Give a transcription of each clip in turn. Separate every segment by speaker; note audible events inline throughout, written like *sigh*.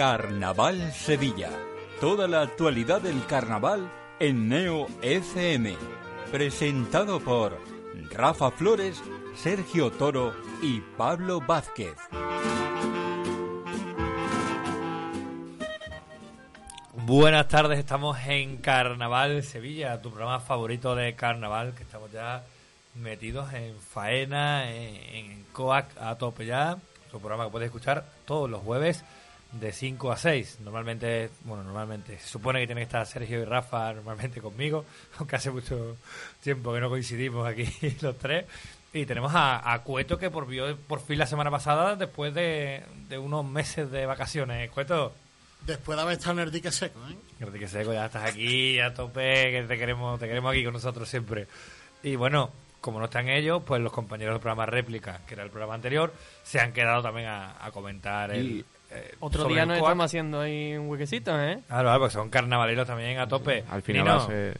Speaker 1: Carnaval Sevilla. Toda la actualidad del carnaval en Neo FM. Presentado por Rafa Flores, Sergio Toro y Pablo Vázquez.
Speaker 2: Buenas tardes, estamos en Carnaval Sevilla, tu programa favorito de carnaval, que estamos ya metidos en faena, en, COAC a tope ya. Tu programa que puedes escuchar todos los jueves de 5 a 6. Normalmente, bueno, normalmente se supone que tiene que estar Sergio y Rafa normalmente conmigo, *laughs* aunque hace mucho tiempo que no coincidimos aquí *laughs* los tres. Y tenemos a, a Cueto que por, vio por fin la semana pasada después de, de unos meses de vacaciones. Cueto.
Speaker 3: Después de haber estado en el dique seco, ¿eh?
Speaker 2: El dique seco, ya estás aquí, a tope, que te queremos, te queremos aquí con nosotros siempre. Y bueno, como no están ellos, pues los compañeros del programa Réplica, que era el programa anterior, se han quedado también a, a comentar el,
Speaker 4: eh, Otro día nos estamos haciendo ahí un huequecito, ¿eh?
Speaker 2: Claro, claro, porque son carnavaleros también a tope.
Speaker 5: Al final
Speaker 2: Nino.
Speaker 4: ¿Qué,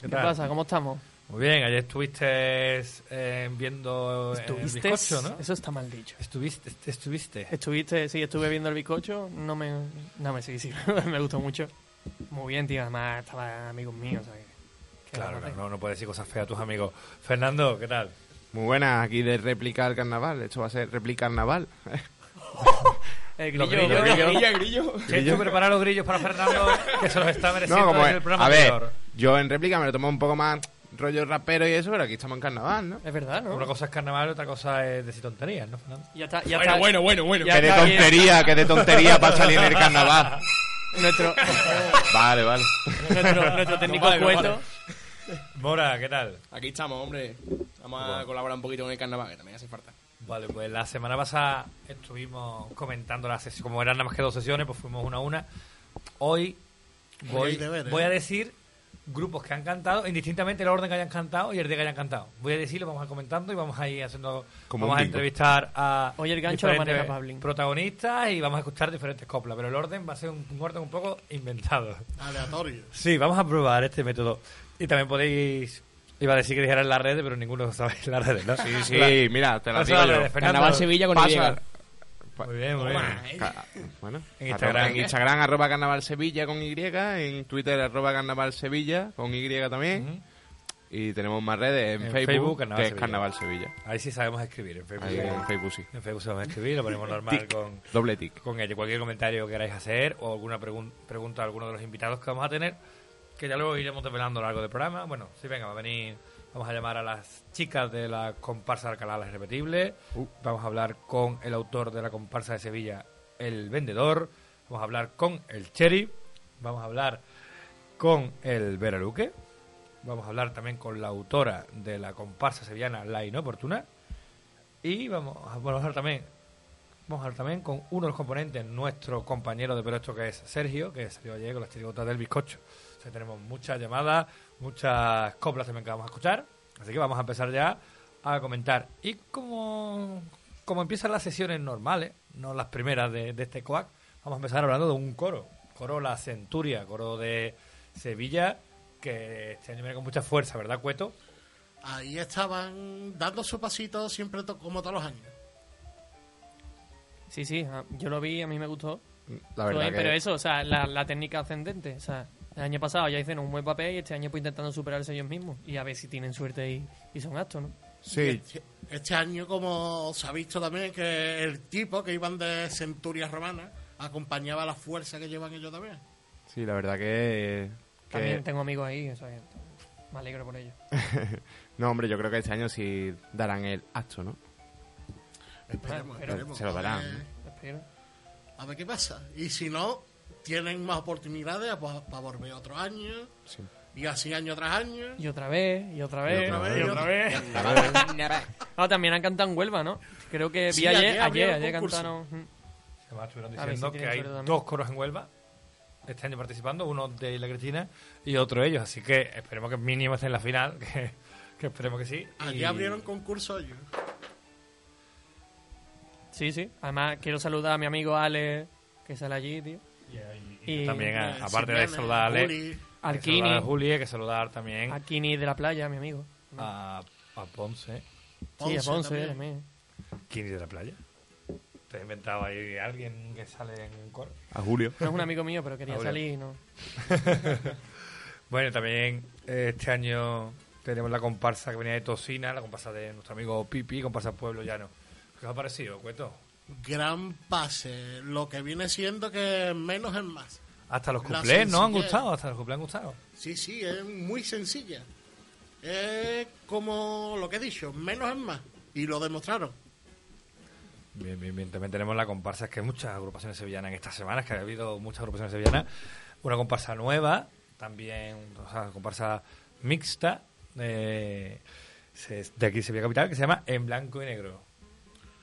Speaker 4: ¿Qué pasa? ¿Cómo estamos?
Speaker 2: Muy bien, ayer estuviste eh, viendo
Speaker 4: ¿Estuviste?
Speaker 2: el bizcocho, ¿no?
Speaker 4: Eso está mal dicho.
Speaker 2: ¿Estuviste? ¿Estuviste?
Speaker 4: Estuviste, sí, estuve viendo el bizcocho. No me... No me sí, sí, *laughs* me gustó mucho. Muy bien, tío. Además, estaban amigos míos, ¿sabes?
Speaker 2: Claro, no, no, no puedes decir cosas feas a tus amigos. Fernando, ¿qué tal?
Speaker 5: Muy buena, aquí de réplica al carnaval. Esto va a ser réplica carnaval. *laughs*
Speaker 4: El grillo,
Speaker 2: grillos,
Speaker 4: grillo.
Speaker 2: grillo.
Speaker 5: grillo.
Speaker 2: Chechu, prepara los grillos para Fernando, *laughs* que se los está mereciendo
Speaker 5: No, como
Speaker 2: desde
Speaker 5: es-
Speaker 2: el programa
Speaker 5: a ver,
Speaker 2: anterior.
Speaker 5: yo en réplica me lo tomo un poco más rollo rapero y eso, pero aquí estamos en carnaval, ¿no?
Speaker 4: Es verdad, ¿no?
Speaker 2: Una cosa es carnaval, otra cosa es decir tonterías, ¿no, Fernando?
Speaker 4: Ya está, ya
Speaker 6: Bueno,
Speaker 4: está.
Speaker 6: bueno, bueno, bueno.
Speaker 5: Que de tontería, que de tontería para salir en el carnaval. *laughs*
Speaker 4: Nuestro,
Speaker 5: Vale, vale.
Speaker 4: nuestro, nuestro técnico
Speaker 6: No vale, no.
Speaker 2: Mora, ¿qué tal?
Speaker 6: Aquí estamos, hombre. Vamos a colaborar un poquito con el carnaval, que también hace falta.
Speaker 2: Vale, pues la semana pasada estuvimos comentando las sesiones. Como eran nada más que dos sesiones, pues fuimos una a una. Hoy voy,
Speaker 3: hay deberes.
Speaker 2: voy a decir grupos que han cantado, indistintamente el orden que hayan cantado y el día que hayan cantado. Voy a decirlo, vamos a ir comentando y vamos a ir haciendo.
Speaker 5: Como
Speaker 2: vamos a entrevistar a
Speaker 4: Hoy el gancho lo
Speaker 2: protagonistas y vamos a escuchar diferentes coplas. Pero el orden va a ser un, un orden un poco inventado.
Speaker 3: Aleatorio.
Speaker 2: Sí, vamos a probar este método. Y también podéis. Iba a decir que dijeran en las redes, pero ninguno sabe en las redes, ¿no?
Speaker 5: Sí, sí, mira, te digo
Speaker 2: las
Speaker 5: yo.
Speaker 2: Fernando.
Speaker 6: Carnaval Sevilla con
Speaker 5: Pasa-
Speaker 2: Muy bien, muy bien.
Speaker 5: Bueno,
Speaker 2: En Instagram.
Speaker 5: en Instagram arroba carnaval sevilla con Y, en Twitter arroba carnaval sevilla con Y también. Y tenemos más redes en,
Speaker 2: En
Speaker 5: Facebook,
Speaker 2: Facebook, Carnaval
Speaker 5: que es
Speaker 2: Sevilla.
Speaker 5: Carnaval Sevilla.
Speaker 2: Ahí sí sabemos escribir en Facebook.
Speaker 5: Ahí en Facebook sí.
Speaker 2: En Facebook sabemos escribir, lo ponemos normal
Speaker 5: Tic.
Speaker 2: con,
Speaker 5: Doble tic.
Speaker 2: con ello. Cualquier comentario que queráis hacer o alguna pregun- pregunta a alguno de los invitados que vamos a tener, que ya luego iremos desvelando a lo largo del programa. Bueno, sí, venga, va a venir. Vamos a llamar a las chicas de la comparsa de Alcalá las Irrepetibles.
Speaker 5: Uh.
Speaker 2: Vamos a hablar con el autor de la comparsa de Sevilla, El Vendedor. Vamos a hablar con el Cherry. Vamos a hablar con el Veraluque. Vamos a hablar también con la autora de la comparsa sevillana La Inoportuna. Y vamos a, bueno, vamos a hablar también Vamos a hablar también con uno de los componentes, nuestro compañero de pero esto que es Sergio, que salió ayer con las chirigotas del bizcocho. Tenemos muchas llamadas, muchas coplas también que vamos a escuchar. Así que vamos a empezar ya a comentar. Y como, como empiezan las sesiones normales, no las primeras de, de este coac, vamos a empezar hablando de un coro. Coro La Centuria, coro de Sevilla, que este año viene con mucha fuerza, ¿verdad, Cueto?
Speaker 3: Ahí estaban dando su pasito siempre to- como todos los años.
Speaker 4: Sí, sí, ah, yo lo vi, a mí me gustó.
Speaker 5: La verdad que...
Speaker 4: Pero eso, o sea, la, la técnica ascendente. O sea, el año pasado ya hicieron un buen papel y este año pues intentando superarse ellos mismos. Y a ver si tienen suerte y, y son actos, ¿no?
Speaker 5: Sí,
Speaker 3: Este, este año, como se ha visto también, que el tipo que iban de centurias romanas acompañaba la fuerza que llevan ellos también.
Speaker 5: sí, la verdad que... que-
Speaker 4: También tengo amigos ahí, o sea, que me alegro por ellos. *laughs*
Speaker 5: No, hombre, yo creo que este año sí darán el acto, ¿no?
Speaker 3: Esperemos, esperemos.
Speaker 5: se lo
Speaker 3: a
Speaker 5: darán.
Speaker 3: ver-
Speaker 4: Espero.
Speaker 3: A ver qué pasa. Y si no, tienen más oportunidades para volver otro año.
Speaker 5: Sí.
Speaker 3: Y así año tras año.
Speaker 4: Y otra vez, y otra vez, y
Speaker 3: otra
Speaker 4: otra
Speaker 3: vez, *laughs*
Speaker 4: vez. Ah, también han cantado en Huelva, ¿no? Creo que vi
Speaker 3: Sí,
Speaker 4: ayer,
Speaker 3: ayer
Speaker 4: ayer, ayer cantaron.
Speaker 2: Además, estuvieron diciendo
Speaker 4: si
Speaker 2: que hay dos coros en Huelva este año participando, uno de la Cristina y otro ellos. Así que esperemos que mínimo estén en la final, *laughs* que, que esperemos que sí.
Speaker 3: Allí
Speaker 2: Y-
Speaker 3: abrieron concurso ellos.
Speaker 4: Sí, sí. Además, quiero saludar a mi amigo Ale, que sale allí, tío.
Speaker 2: Y, y
Speaker 4: Y-
Speaker 2: también, a-
Speaker 3: Eh,
Speaker 2: aparte de
Speaker 3: Simeone,
Speaker 2: saludar a Ale,
Speaker 3: Juli.
Speaker 2: hay
Speaker 4: Al
Speaker 2: que saludar
Speaker 4: Kini,
Speaker 2: a Juli, hay que saludar también
Speaker 4: a Kini de la playa, mi amigo.
Speaker 2: a, a Ponce.
Speaker 4: Sí, a
Speaker 3: Ponce
Speaker 4: Ponce
Speaker 3: también.
Speaker 4: también.
Speaker 2: ¿Kini de la playa? Te he inventado ahí alguien que sale en un coro.
Speaker 5: A Julio.
Speaker 4: No es un amigo mío, pero quería salir y no. *laughs*
Speaker 2: Bueno, también eh, este año tenemos la comparsa que venía de Tosina, la comparsa de nuestro amigo Pipi, comparsa Pueblo Llano. ¿Qué os ha parecido, Cueto?
Speaker 3: Gran pase. Lo que viene siendo que menos es más.
Speaker 2: Hasta los cuplés, ¿no? Han gustado, hasta los cuplés han gustado.
Speaker 3: Sí, sí, es muy sencilla. Es como lo que he dicho, menos es más. Y lo demostraron.
Speaker 2: Bien, bien, bien. También tenemos la comparsa, es que hay muchas agrupaciones sevillanas en estas semanas, que ha habido muchas agrupaciones sevillanas. Una comparsa nueva, también, o sea, comparsa mixta de, se- de aquí Sevilla Capital, que se llama En Blanco y Negro.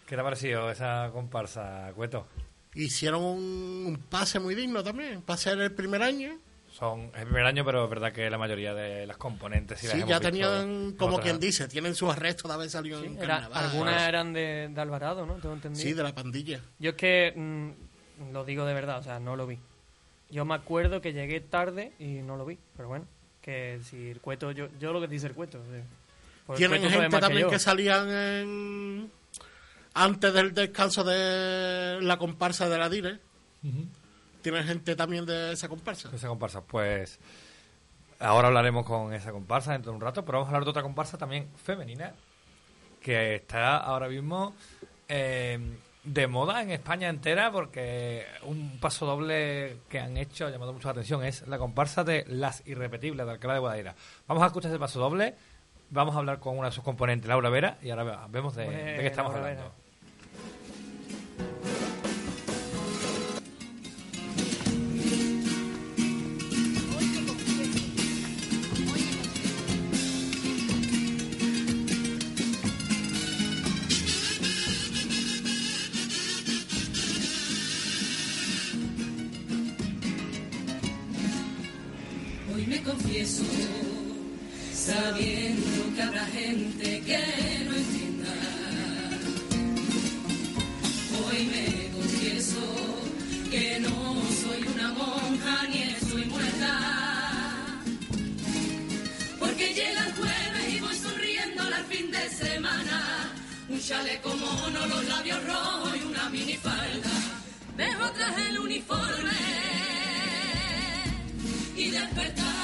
Speaker 2: ¿Qué te ha parecido esa comparsa, Cueto?
Speaker 3: Hicieron un, un pase muy digno también. Para ser el primer año.
Speaker 2: Son es el primer año, pero es verdad que la mayoría de las componentes sí, las
Speaker 3: Sí,
Speaker 2: hemos
Speaker 3: ya
Speaker 2: visto
Speaker 3: tenían,
Speaker 2: en
Speaker 3: como
Speaker 2: otras-
Speaker 3: quien dice, tienen sus arrestos de haber salido en
Speaker 4: Era-
Speaker 3: carnaval.
Speaker 4: algunas eran de, de Alvarado, ¿no? Tengo entendido.
Speaker 3: Sí, de la pandilla.
Speaker 4: Yo es que mm, lo digo de verdad, o sea, no lo vi. Yo me acuerdo que llegué tarde y no lo vi, pero bueno, que si el cueto, yo, yo lo que dice el cueto. o sea, pues el
Speaker 3: Tienen
Speaker 4: cueto
Speaker 3: gente
Speaker 4: que
Speaker 3: también
Speaker 4: yo.
Speaker 3: que, salían en- antes del descanso de la comparsa de la Dire. Tienen gente también de esa comparsa.
Speaker 2: Esa comparsa, pues ahora hablaremos con esa comparsa dentro de un rato, pero vamos a hablar de otra comparsa también femenina que está ahora mismo eh, de moda en España entera porque un paso doble que han hecho ha llamado mucho la atención es la comparsa de Las Irrepetibles de Alcalá de Guadaira. Vamos a escuchar ese paso doble, vamos a hablar con una de sus componentes, Laura Vera, y ahora vemos de, de qué estamos
Speaker 4: Laura
Speaker 2: hablando.
Speaker 4: Vera.
Speaker 7: Confieso, sabiendo que habrá gente que no entienda. Hoy me confieso que no soy una monja ni estoy muerta. Porque llega el jueves y voy sonriendo al fin de semana. Un chaleco mono, los labios rojos y una minifalda. Dejo tras el uniforme y despertar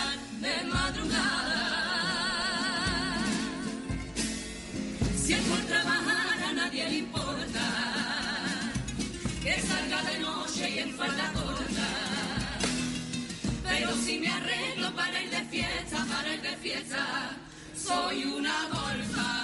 Speaker 7: soy una golfa.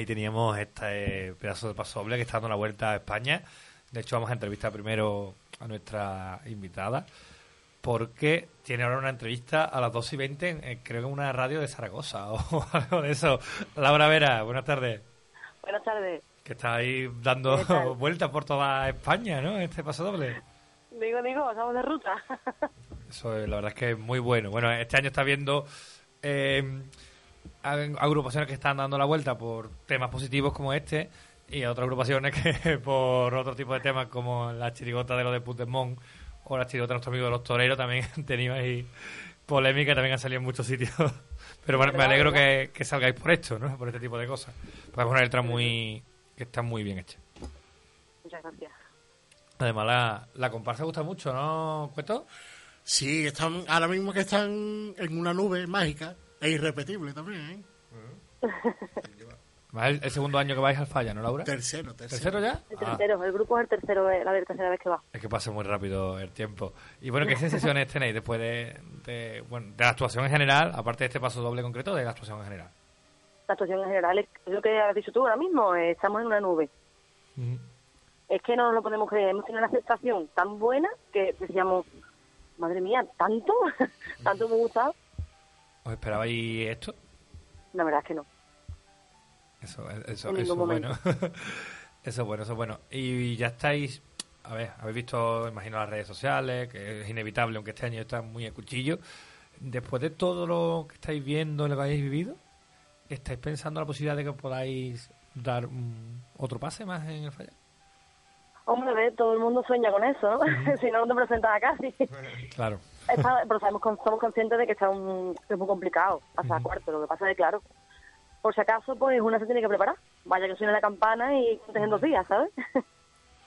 Speaker 2: Ahí teníamos este pedazo de paso doble que está dando la vuelta a España. De hecho, vamos a entrevistar primero a nuestra invitada porque tiene ahora una entrevista a las 2 y 20, en, eh, creo que en una radio de Zaragoza *laughs* o algo de eso. Laura Vera, buenas tardes.
Speaker 8: Buenas tardes.
Speaker 2: Que está ahí dando *laughs* vueltas por toda España, ¿no? Este paso doble.
Speaker 8: Digo, digo, estamos de ruta. *laughs*
Speaker 2: Eso es, la verdad es que es muy bueno. Bueno, este año está viendo eh, agrupaciones que están dando la vuelta por temas positivos como este y otras agrupaciones que *laughs* por otro tipo de temas como la chirigota de lo de Puigdemont o la chirigota de nuestro amigo de los toreros también *laughs* han tenido ahí polémica también han salido en muchos sitios. *laughs* Pero bueno, me
Speaker 8: ¿Verdad,
Speaker 2: alegro que, que salgáis por esto, ¿no? Por este tipo de cosas. Porque es una letra muy que está muy bien hecha.
Speaker 8: Muchas gracias.
Speaker 2: Además, la, la comparsa gusta mucho, ¿no, Cueto?
Speaker 3: Sí, están, ahora mismo que están en una nube mágica e irrepetible también. ¿eh?
Speaker 2: El, el segundo año que vais al falla, ¿no, Laura?
Speaker 3: Tercero, tercero.
Speaker 2: ¿Tercero ya?
Speaker 9: El
Speaker 2: Ah,
Speaker 9: tercero, el grupo es el tercero, eh, la tercera vez que va.
Speaker 2: es que pasa muy rápido el tiempo. Y bueno, ¿qué sensaciones *laughs* tenéis después de, de, bueno, de la actuación en general, aparte de este paso doble concreto, de la actuación en general?
Speaker 9: La actuación en general es es lo que has dicho tú ahora mismo, eh, estamos en una nube. Es que no nos lo podemos creer, hemos tenido una aceptación tan buena que decíamos, madre mía, ¿tanto? *laughs* ¿Tanto me ha gustado?
Speaker 2: ¿Os esperabais esto?
Speaker 9: La verdad es que no.
Speaker 2: Eso, eso,
Speaker 9: En
Speaker 2: eso
Speaker 9: ningún *laughs*
Speaker 2: es bueno. eso es bueno, eso es bueno. Y ya estáis, a ver, habéis visto, imagino, las redes sociales, que es inevitable, aunque este año está muy a cuchillo. Después de todo lo que estáis viendo, lo que habéis vivido, ¿estáis pensando en la posibilidad de que podáis dar otro pase más en el fallar?
Speaker 9: Hombre, a todo el mundo sueña con eso, ¿no? *laughs* si no, no te presentas acá, sí.
Speaker 2: Claro.
Speaker 9: Está- pero sabemos, somos conscientes de que está un, es muy complicado pasar a cuarto. Lo que pasa es que, claro, por si acaso, pues una se tiene que preparar. Vaya que suene la campana y cuentes en dos días, ¿sabes?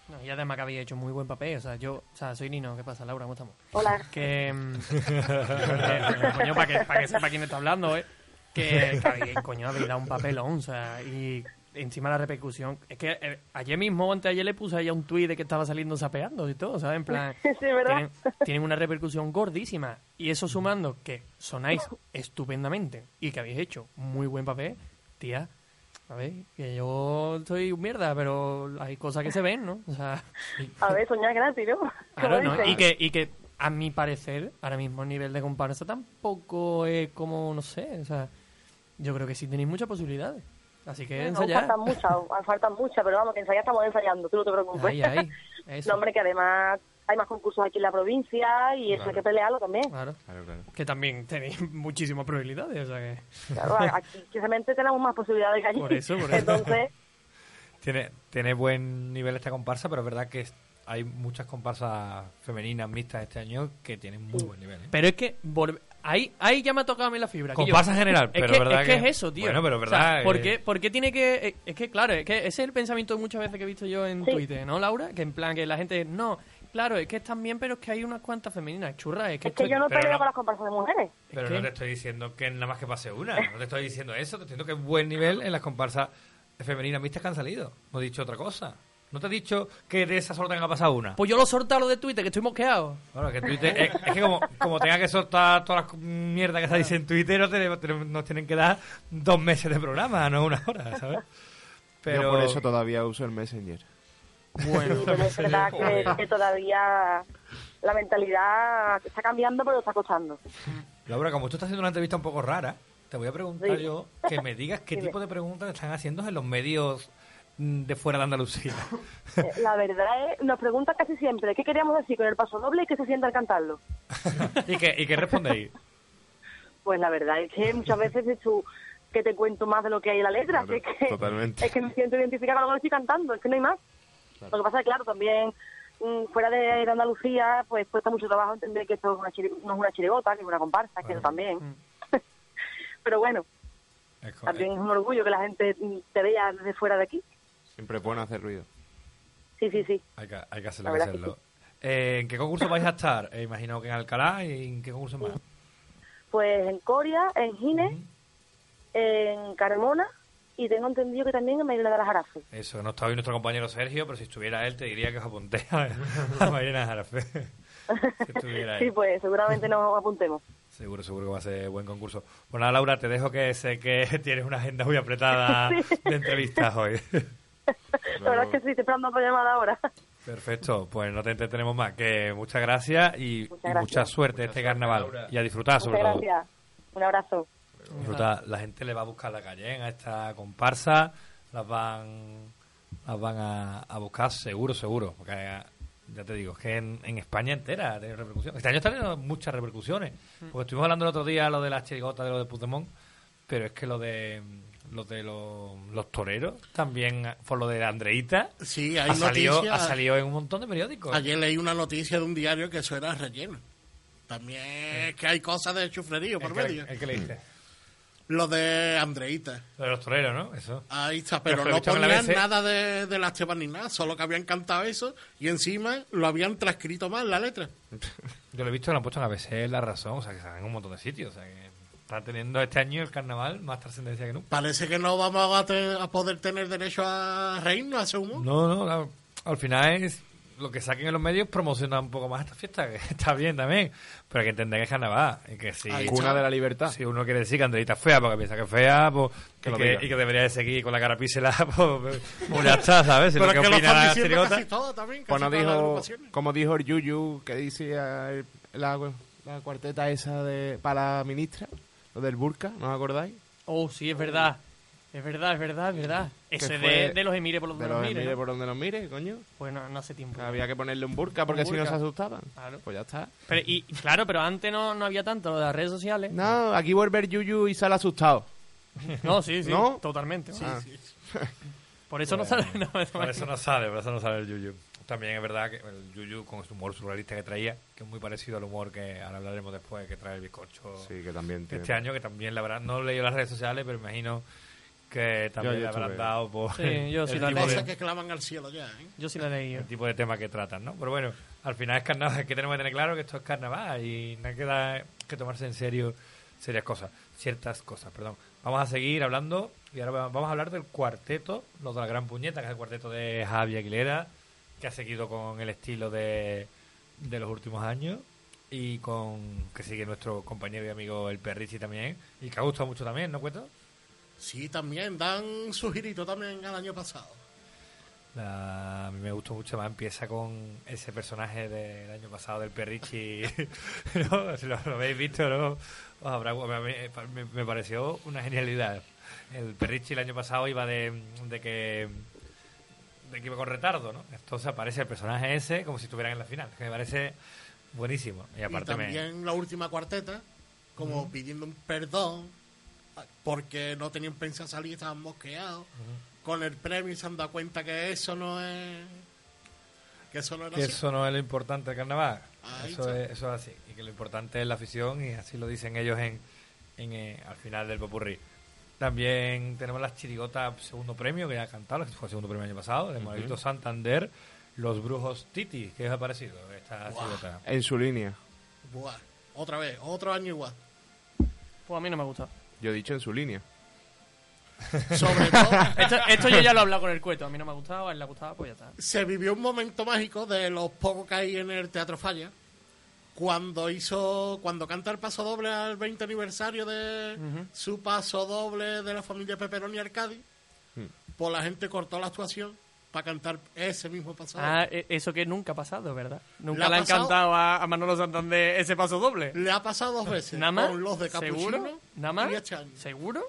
Speaker 4: No, y además que habéis hecho muy buen papel. O sea, yo, o sea, soy Nino. ¿Qué pasa, Laura? ¿Cómo estamos?
Speaker 9: Hola.
Speaker 4: Que. que, coño, para que, para que sepa quién está hablando, ¿eh? Que, que coño, habéis dado un papelón, o sea, y encima la repercusión. Es que eh, ayer mismo, antes de ayer, le puse a ella un tuit de que estaba saliendo sapeando y todo, ¿sabes? En plan. *laughs*
Speaker 9: Sí, ¿verdad?
Speaker 4: Tienen, tienen una repercusión gordísima. Y eso sumando que sonáis estupendamente y que habéis hecho muy buen papel, tía. A ver, que yo soy un mierda, pero hay cosas que se ven, ¿no? O sea, *laughs*
Speaker 9: A ver, soñar gratis, ¿no? *laughs*
Speaker 4: Claro, ¿no? Y que, y que, a mi parecer, ahora mismo el nivel de comparsa tampoco es como, no sé, o sea, yo creo que sí tenéis muchas posibilidades. Así que
Speaker 9: Aún
Speaker 4: ensayar.
Speaker 9: faltan muchas, aún *laughs* faltan muchas, pero vamos, que ensayar estamos ensayando, tú no te preocupes.
Speaker 4: Ahí, ahí. Eso.
Speaker 9: No, hombre, que además hay más concursos aquí en la provincia y eso hay que pelearlo también.
Speaker 4: Claro.
Speaker 5: Claro, claro.
Speaker 4: Que también tenéis *laughs* muchísimas probabilidades, o sea que...
Speaker 9: Claro, aquí precisamente tenemos más posibilidades que allí.
Speaker 4: Por eso, por *laughs* eso.
Speaker 9: Entonces,
Speaker 2: Tiene, tiene buen nivel esta comparsa, pero es verdad que hay muchas comparsas femeninas mixtas este año que tienen muy buen nivel. ¿eh?
Speaker 4: Pero es que ahí, ahí ya me ha tocado a mí la fibra.
Speaker 2: Comparsa en general,
Speaker 4: es
Speaker 2: pero
Speaker 4: que,
Speaker 2: verdad
Speaker 4: es que
Speaker 2: que-
Speaker 4: es eso, tío.
Speaker 2: Bueno, pero
Speaker 4: O sea,
Speaker 2: verdad
Speaker 4: ¿por,
Speaker 2: que-
Speaker 4: qué, por qué tiene que...? eh, Es que, claro, es que ese es el pensamiento muchas veces que he visto yo en
Speaker 9: Sí.
Speaker 4: Twitter, ¿no, Laura? Que en plan, que la gente... No, claro, es que están bien, pero es que hay unas cuantas femeninas. Churra, es que...
Speaker 9: es que yo no peleo
Speaker 2: no-
Speaker 9: con las comparsas de mujeres.
Speaker 2: Pero no te estoy diciendo que nada más que pase una. No te estoy diciendo eso. Te estoy diciendo que es buen nivel en las comparsas femeninas mixtas que han salido. No he dicho otra cosa. No te he dicho que de esas solo tenga pasado una.
Speaker 4: Pues yo lo he soltado lo de Twitter, que estoy mosqueado.
Speaker 2: Bueno, que Twitter, es, es que como, como tenga que soltar todas las mierdas que se dice en Twitter, nos, tenemos- tenemos- nos tienen que dar dos meses de programa, no una hora, ¿sabes? Pero
Speaker 5: Yo por eso todavía uso el Messenger.
Speaker 4: Bueno, *laughs*
Speaker 9: pero es verdad que, que todavía la mentalidad está cambiando, pero está costando.
Speaker 2: Laura, como tú estás haciendo una entrevista un poco rara, te voy a preguntar
Speaker 9: Sí.
Speaker 2: yo que me digas qué *laughs*
Speaker 9: Dime.
Speaker 2: tipo de preguntas están haciendo en los medios de fuera de Andalucía.
Speaker 9: Eh, La verdad es, nos preguntan casi siempre qué queríamos decir con el paso doble y qué se siente al cantarlo. *laughs*
Speaker 2: ¿Y qué, y qué respondéis?
Speaker 9: Pues la verdad es que muchas veces es tú que te cuento más de lo que hay en la letra.
Speaker 5: Claro,
Speaker 9: que es, que,
Speaker 5: totalmente.
Speaker 9: es que me siento identificada con lo que estoy cantando, es que no hay más. Lo que pasa es que, claro, también mm, fuera de, Andalucía, pues cuesta mucho trabajo entender que esto es una chiri- no es una chirigota, que es una comparsa, que eso también. *laughs* Pero bueno,
Speaker 2: Es
Speaker 9: también es un orgullo que la gente mm, te vea desde fuera de aquí.
Speaker 5: Siempre es bueno hacer ruido.
Speaker 9: Sí, sí, sí.
Speaker 2: Hay que, hay que hacerlo, hay que. Eh, ¿En qué concurso vais a estar? Eh, imagino que en Alcalá y en qué concurso más.
Speaker 9: Pues en Coria, en Gine, en Carmona y tengo entendido que también en Mairena de las Jarafes.
Speaker 2: Eso, no está hoy nuestro compañero Sergio, pero si estuviera él te diría que os apunté a, Mairena Jarafe. Si estuviera
Speaker 9: Sí, pues seguramente nos apuntemos.
Speaker 2: Seguro, seguro que va a ser buen concurso. Pues nada, Laura, te dejo que sé que tienes una agenda muy apretada *laughs*
Speaker 9: Sí.
Speaker 2: de entrevistas hoy. *laughs*
Speaker 9: La verdad es que sí, estoy esperando otra llamada ahora.
Speaker 2: Perfecto, pues no te entretenemos más. Que muchas gracias y,
Speaker 9: Muchas
Speaker 2: y
Speaker 9: gracias.
Speaker 2: mucha suerte este carnaval. Y a disfrutar, sobre
Speaker 9: Muchas
Speaker 2: todo.
Speaker 9: gracias. Un abrazo.
Speaker 2: Disfrutar. La gente le va a buscar la calle ¿eh? a esta comparsa. Las van, las van a, a buscar seguro, seguro. Porque eh, ya te digo, es que en, en España entera tiene repercusión. Este año está teniendo muchas repercusiones. Porque estuvimos hablando el otro día lo de las chirigotas, de lo de Puigdemont. Pero es que lo de lo de los, los toreros también por lo de Andreita
Speaker 3: Sí, hay
Speaker 2: ha salido,
Speaker 3: noticias.
Speaker 2: ha salido en un montón de periódicos.
Speaker 3: Ayer leí una noticia de un diario que eso era relleno. También es que hay cosas de chufrerío por
Speaker 2: ¿El que,
Speaker 3: medio.
Speaker 2: el que leíste? *clears throat*
Speaker 3: Lo de Andreita.
Speaker 2: Lo de los toreros, ¿no? Eso.
Speaker 3: Ahí está,
Speaker 2: Pero
Speaker 3: no ponían nada de, de las Esteban ni nada, solo que habían cantado eso y encima lo habían transcrito mal la letra. *laughs*
Speaker 2: Yo lo he visto, lo han puesto en ABC, La Razón, o sea, que salen en un montón de sitios. O sea, que está teniendo este año el carnaval más trascendencia que nunca.
Speaker 3: Parece que no vamos a, te- a poder tener derecho a reírnos, a ese humor.
Speaker 2: No, no, claro. al final es lo que saquen en los medios promociona un poco más esta fiesta, que *laughs* está bien también, pero hay que entender que es carnaval y que si,
Speaker 3: Ahí
Speaker 5: Cuna de la libertad.
Speaker 2: si uno quiere decir que Andreita es fea porque piensa que es fea, pues,
Speaker 5: Que
Speaker 2: y, que,
Speaker 5: diga.
Speaker 2: y que debería de seguir con la cara písela, *laughs* pues, pues ya está, ¿sabes? Si
Speaker 3: Pero
Speaker 2: lo
Speaker 3: es
Speaker 2: que
Speaker 3: que lo
Speaker 2: opina
Speaker 3: están
Speaker 2: la
Speaker 3: diciendo
Speaker 2: chirigota-
Speaker 3: casi todo también, casi
Speaker 5: Pues dijo, como dijo el Yuyu, que el- la, la cuarteta esa de, para la ministra, lo del burka, ¿no os acordáis?
Speaker 4: Oh, sí, es verdad. Es verdad, es verdad, es verdad. Ese
Speaker 5: fue
Speaker 4: de, de los emires por los
Speaker 5: De
Speaker 4: de
Speaker 5: los
Speaker 4: los
Speaker 5: mire por donde los mire, coño.
Speaker 4: Bueno, no hace tiempo.
Speaker 5: Había que ponerle un burka porque si no se asustaban.
Speaker 4: Claro.
Speaker 5: Pues ya está.
Speaker 4: Pero, y, claro, pero antes no, no había tanto lo de las redes sociales.
Speaker 5: No, aquí vuelve el Yuyu y sale asustado. *laughs*
Speaker 4: No, sí, sí,
Speaker 5: ¿No?
Speaker 4: totalmente.
Speaker 5: Ah.
Speaker 4: Por eso no sale. *laughs* no,
Speaker 2: Por eso no sale, por eso no sale el Yuyu. También es verdad que el Yuyu con su humor surrealista que traía, que es muy parecido al humor que ahora hablaremos después, que trae el bizcocho
Speaker 5: Sí, que también tiene.
Speaker 2: este año, que también la verdad, no he leído las redes sociales, pero imagino que también
Speaker 5: Yo- yo
Speaker 2: le habrán
Speaker 5: estuve-
Speaker 2: dado por
Speaker 4: Sí, yo sí la
Speaker 2: tipo
Speaker 4: leí.
Speaker 2: de,
Speaker 3: Cosas que claman al cielo ya, ¿eh?
Speaker 4: Yo sí la leí.
Speaker 2: el tipo de tema que tratan, ¿no? Pero bueno, al final es carnaval, es que tenemos que tener claro que esto es carnaval y no queda que tomarse en serio serias cosas, ciertas cosas, perdón. Vamos a seguir hablando y ahora va- vamos a hablar del cuarteto, los de la gran puñeta, que es el cuarteto de Javi Aguilera, que ha seguido con el estilo de, de los últimos años y con que sigue nuestro compañero y amigo el Perrici también y que ha gustado mucho también, ¿no cuento?
Speaker 3: Sí, también dan su girito también al año pasado.
Speaker 2: La- a mí me gustó mucho más. Empieza con ese personaje del año pasado del Perrichi. *laughs* ¿no? Si lo, lo habéis visto, ¿no? Os habrá- me, me- me pareció una genialidad. El Perrichi el año pasado iba de, de que de iba con retardo, ¿no? Entonces aparece el personaje ese como si estuvieran en la final. Que me parece buenísimo. Y
Speaker 3: Y
Speaker 2: aparte me...
Speaker 3: también la última cuarteta, como pidiendo un perdón, porque no tenían pensado salir, estaban mosqueados. Con el premio y se han dado cuenta que eso no es. Que eso no era
Speaker 2: que
Speaker 3: así.
Speaker 2: eso no es lo importante del carnaval.
Speaker 3: Ahí
Speaker 2: Eso
Speaker 3: está.
Speaker 2: es, eso es así. Y que lo importante es la afición y así lo dicen ellos en, en, eh, al final del popurrí. También tenemos las chirigotas segundo premio, que ya ha cantado, que fue el segundo premio el año pasado, de Moralito Santander, Los Brujos Titi. ¿Qué os ha parecido esta chirigota?
Speaker 5: En su línea.
Speaker 3: Buah, otra vez, otro año igual.
Speaker 4: Pues a mí no me ha gustado.
Speaker 5: Yo he dicho en su línea. *laughs*
Speaker 3: Sobre todo, *laughs*
Speaker 4: Esto, esto yo ya lo he hablado con el cueto. A mí no me ha gustado, a él le ha gustado, pues ya está.
Speaker 3: se vivió un momento mágico de los pocos que hay en el Teatro Falla. Cuando hizo, cuando canta el paso doble al 20 aniversario de su paso doble de la familia Peperoni Arcadi, pues la gente cortó la actuación para cantar ese mismo paso doble.
Speaker 4: Ah, e- eso que nunca ha pasado, ¿verdad? Nunca
Speaker 3: ¿Le ha
Speaker 4: le ha
Speaker 3: pasado?
Speaker 4: encantado a, a Manolo Santander ese paso doble.
Speaker 3: Le ha pasado dos veces
Speaker 4: ¿Nada más?
Speaker 3: con los de.
Speaker 4: ¿Nada más?
Speaker 3: y este año.
Speaker 4: ¿Seguro?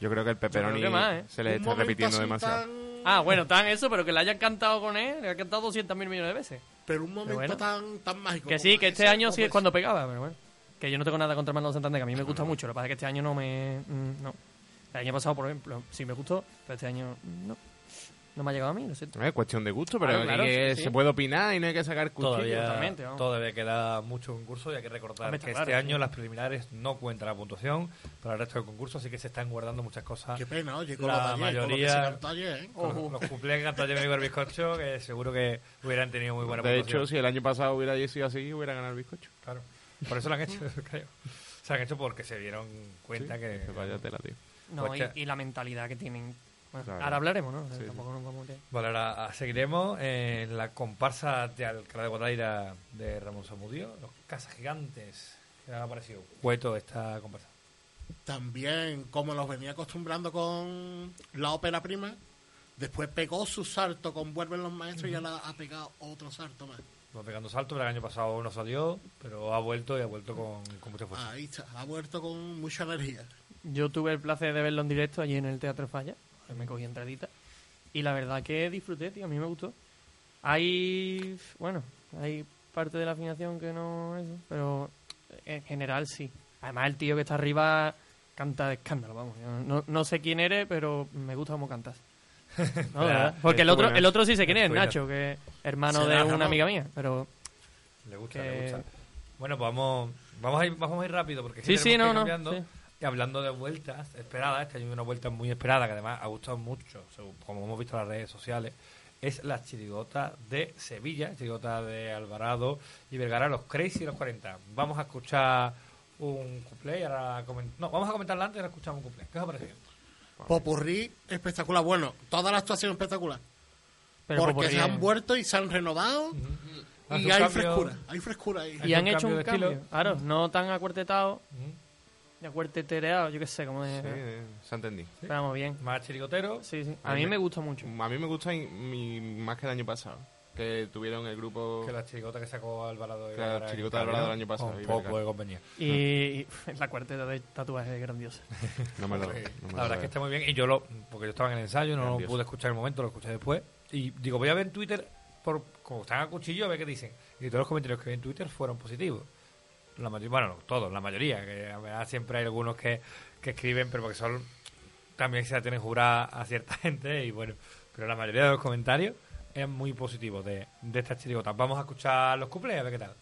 Speaker 5: Yo creo que el
Speaker 4: que más, ¿eh?
Speaker 5: se le está repitiendo demasiado.
Speaker 3: tan-
Speaker 4: Ah, bueno, tan eso, pero que le hayan cantado con él, le ha cantado 200 mil millones de veces.
Speaker 3: Pero un momento
Speaker 4: bueno.
Speaker 3: tan, tan mágico.
Speaker 4: Que sí, que este año sí es cuando pegaba, pero bueno. Que yo no tengo nada contra Manolo Santander, que a mí me gusta mucho. Lo que pasa es que este año no me. mm, No. El año pasado, por ejemplo, sí me gustó, pero este año mm, no. No me ha llegado a mí, lo siento.
Speaker 5: Es cuestión de gusto, pero
Speaker 4: Claro, claro,
Speaker 5: aquí que
Speaker 4: sí, sí.
Speaker 5: se puede opinar y no hay que sacar cuchillo.
Speaker 2: Todavía,
Speaker 4: vamos.
Speaker 2: todavía queda mucho concurso y hay que recordar que este año
Speaker 4: sí.
Speaker 2: las preliminares no cuentan la puntuación para el resto del concurso, así que se están guardando muchas cosas.
Speaker 3: Qué pena, oye, con
Speaker 2: La
Speaker 3: lo de ayer, con lo que se
Speaker 2: mayoría-
Speaker 3: ¿eh?
Speaker 2: Con los cumpleaños que cantó el bizcocho, que seguro que hubieran tenido muy buena
Speaker 5: De
Speaker 2: puntuación.
Speaker 5: hecho, si el año pasado hubiera sido así, hubiera ganado el bizcocho.
Speaker 2: Claro. Por eso lo han hecho, *laughs* creo. Se han hecho porque se dieron cuenta que...
Speaker 5: Que vaya tela, tío.
Speaker 4: No,
Speaker 2: Pues
Speaker 4: y la mentalidad que tienen. Bueno,
Speaker 5: Claro.
Speaker 4: Ahora hablaremos, ¿no?
Speaker 5: Sí, sí.
Speaker 4: Tampoco nos vamos a-
Speaker 2: Vale, ahora ah, seguiremos en la comparsa de Alcalá de Guadaira de Ramón Samudio, los Casas Gigantes. ¿Qué ha parecido? Cueto esta comparsa.
Speaker 3: También, como los venía acostumbrando con la ópera prima, después pegó su salto con Vuelven los Maestros y ahora ha pegado otro salto más.
Speaker 2: Va pegando salto, pero el año pasado no salió, pero ha vuelto y ha vuelto con, con mucha fuerza.
Speaker 3: Ahí está, ha vuelto con mucha energía.
Speaker 4: Yo tuve el placer de verlo en directo allí en el Teatro Falla. Me cogí entradita. Y la verdad que disfruté, tío. A mí me gustó. Hay. Bueno, hay parte de la afinación que no. Eso, pero en general sí. Además, el tío que está arriba canta de escándalo, vamos. Yo no, no sé quién eres, pero me gusta cómo cantas. *laughs* No, de verdad. Porque el otro, el otro sí sé quién es. Nacho, que es hermano de una amiga mía. Pero
Speaker 2: Le gusta,
Speaker 4: que-
Speaker 2: le gusta. Bueno, pues vamos, vamos, a ir, vamos a ir rápido porque
Speaker 4: Sí, sí, no, no, sí.
Speaker 2: Y hablando de vueltas esperadas, este año hay una vuelta muy esperada que además ha gustado mucho, según- como hemos visto en las redes sociales, es la chirigota de Sevilla, chirigota de Alvarado y Vergara, los Crazy y los 40. Vamos a escuchar
Speaker 10: un cuplé y ahora No, vamos a comentarla antes y ahora escuchamos un cuplé. ¿Qué os ha parecido?
Speaker 3: Popurrí espectacular. Bueno, toda la actuación espectacular.
Speaker 4: Pero
Speaker 3: porque
Speaker 4: Popurrí
Speaker 3: se han vuelto y se han renovado. Y hay
Speaker 10: cambio-
Speaker 3: frescura. Hay frescura ahí.
Speaker 4: Y han
Speaker 10: un
Speaker 4: hecho un cambio. Claro, no tan acuartetado, y acuartetereado, yo qué sé, cómo es.
Speaker 5: Sí, eh, se ha entendido.
Speaker 4: Pero Vamos bien.
Speaker 10: Más chirigotero.
Speaker 4: Sí, sí.
Speaker 5: A
Speaker 4: A
Speaker 5: mí me-
Speaker 4: me gusta mucho.
Speaker 5: A mí me gusta mi- más que el año pasado. Que tuvieron el grupo.
Speaker 10: Que la chirigota que sacó Alvarado. y
Speaker 5: Claro,
Speaker 10: ahora
Speaker 5: chirigota de Alvarado el año pasado,
Speaker 10: Un poco de compañía.
Speaker 4: Y, y *laughs* la cuarteta de tatuaje es grandiosa. *laughs*
Speaker 5: No me lo. no me
Speaker 10: La
Speaker 5: lo
Speaker 10: verdad es que está muy bien. Y yo lo. Porque yo estaba en el ensayo, no lo pude escuchar en el momento, lo escuché después. Y digo, voy a ver en Twitter, por, como están a cuchillo, a ver qué dicen. Y todos los comentarios que vi en Twitter fueron positivos. La bueno, no todos, la mayoría. Que a verdad siempre hay algunos que, que escriben, pero porque son. También se la tienen jurada a cierta *laughs* gente. Y bueno, pero la mayoría de los comentarios eran muy positivos de, de estas chirigotas. Vamos a escuchar los cuplés, a ver qué tal.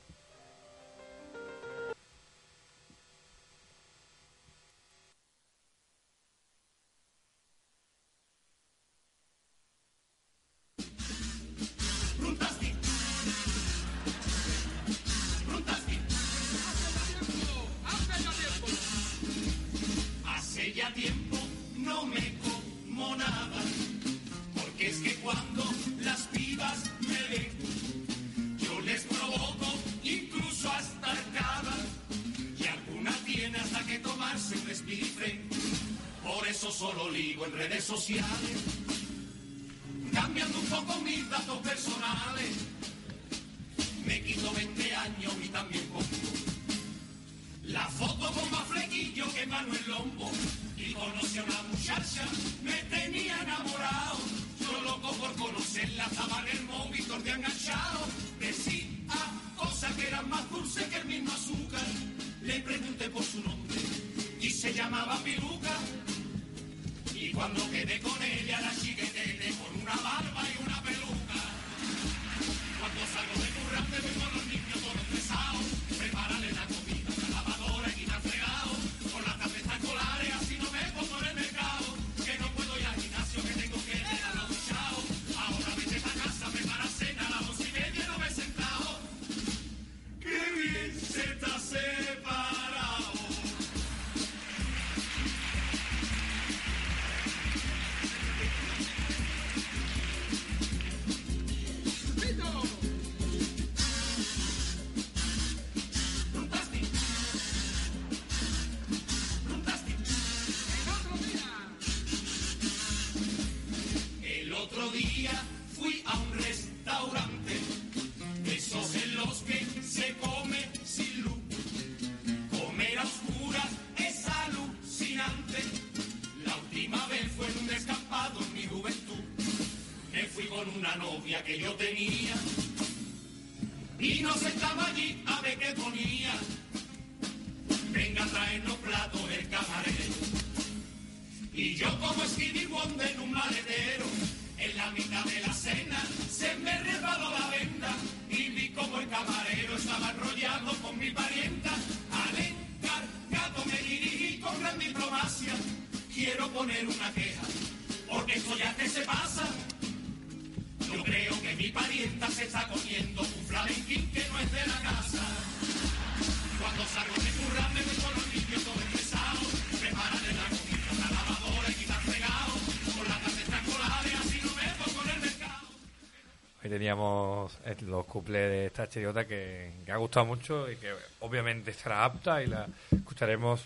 Speaker 10: Cuplés de esta chiriota que, que ha gustado mucho y que obviamente estará apta y la escucharemos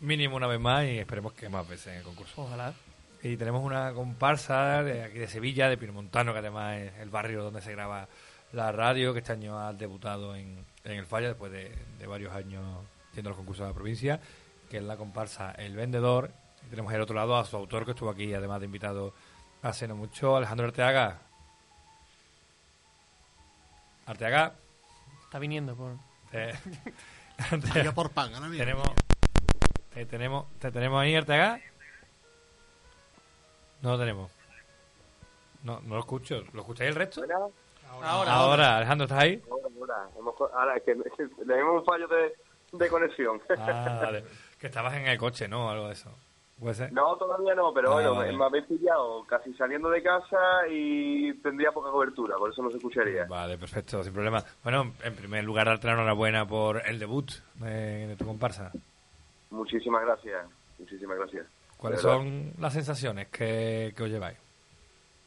Speaker 10: mínimo una vez más y esperemos que más veces en el concurso.
Speaker 4: Ojalá.
Speaker 10: Y tenemos una comparsa de aquí de Sevilla, de Pinomontano, que además es el barrio donde se graba la radio, que este año ha debutado en, en el Falla después de, de varios años a los concursos de la provincia, que es la comparsa El Vendedor. Y tenemos al otro lado a su autor que estuvo aquí, además de invitado hace no mucho, Alejandro Arteaga. Arteaga.
Speaker 4: Está viniendo por.
Speaker 10: te- *laughs*
Speaker 3: Vaya por pan, ahora viene.
Speaker 10: tenemos, te tenemos, te tenemos ahí, Arteaga. No lo tenemos. No, no lo escucho. ¿Lo escucháis el resto?
Speaker 4: Ahora,
Speaker 10: Ahora, Alejandro, ¿estás ahí?
Speaker 11: Ahora, ahora, hemos ahora, es que *laughs* tenemos un fallo de, de conexión.
Speaker 10: Ah, vale. Que estabas en el coche, ¿no? Algo de eso.
Speaker 11: No, todavía no, pero
Speaker 2: Ah,
Speaker 11: bueno,
Speaker 2: vale.
Speaker 11: me, habéis pillado casi saliendo de casa y tendría poca cobertura, por eso no se escucharía.
Speaker 2: Vale, perfecto, sin problema. Bueno, en primer lugar, darte la enhorabuena por el debut de, de tu comparsa.
Speaker 11: Muchísimas gracias, muchísimas gracias.
Speaker 2: ¿Cuáles son las sensaciones que, que os lleváis?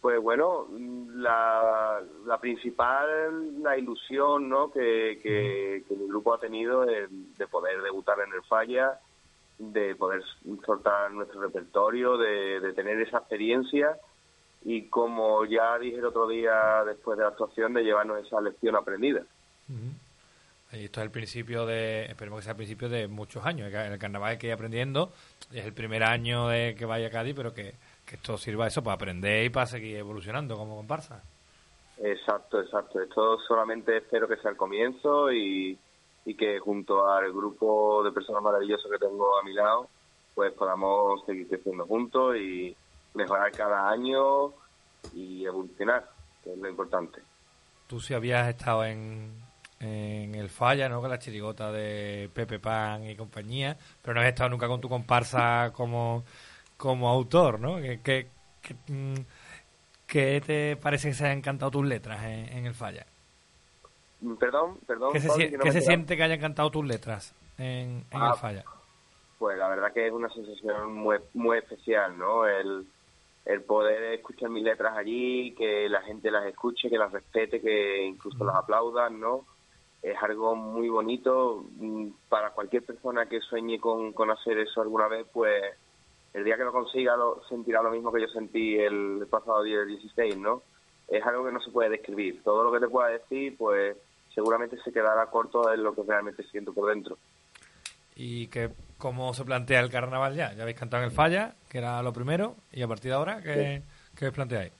Speaker 11: Pues bueno, la, la principal, la ilusión ¿no? que, que, que mi grupo ha tenido de, de poder debutar en el Falla, de poder soltar nuestro repertorio, de, de tener esa experiencia y como ya dije el otro día después de la actuación, de llevarnos esa lección aprendida.
Speaker 2: Y esto es el principio de, esperemos que sea el principio de muchos años. En el carnaval hay que ir aprendiendo. Es el primer año de que vaya a Cádiz, pero que, que esto sirva eso para aprender y para seguir evolucionando como comparsa.
Speaker 11: Exacto, exacto. Esto solamente espero que sea el comienzo y, y que junto al grupo de personas maravillosas que tengo a mi lado, pues podamos seguir creciendo juntos y mejorar cada año y evolucionar, que es lo importante.
Speaker 2: Tú sí habías estado en, en el Falla, ¿no? Con la chirigota de Pepe Pan y compañía, pero no has estado nunca con tu comparsa *laughs* como, como autor, ¿no? ¿Qué, qué, mm, qué te parece que se han encantado tus letras en, en el Falla?
Speaker 11: Mm, Perdón, perdón.
Speaker 2: ¿Qué se,
Speaker 11: no
Speaker 2: qué se siente que hayan cantado tus letras en, en
Speaker 11: Ah,
Speaker 2: el Falla?
Speaker 11: Pues la verdad que es una sensación muy, muy especial, ¿no? El, el poder escuchar mis letras allí, que la gente las escuche, que las respete, que incluso las aplaudan, ¿no? Es algo muy bonito. Mm, Para cualquier persona que sueñe con, con hacer eso alguna vez, pues el día que lo consiga lo, sentirá lo mismo que yo sentí el pasado día del 16, ¿no? Es algo que no se puede describir. Todo lo que te pueda decir, pues seguramente se quedará corto en lo que realmente siento por dentro.
Speaker 2: ¿Y que, cómo se plantea el carnaval ya? Ya habéis cantado en el Falla, que era lo primero, y a partir de ahora, ¿qué, qué os planteáis?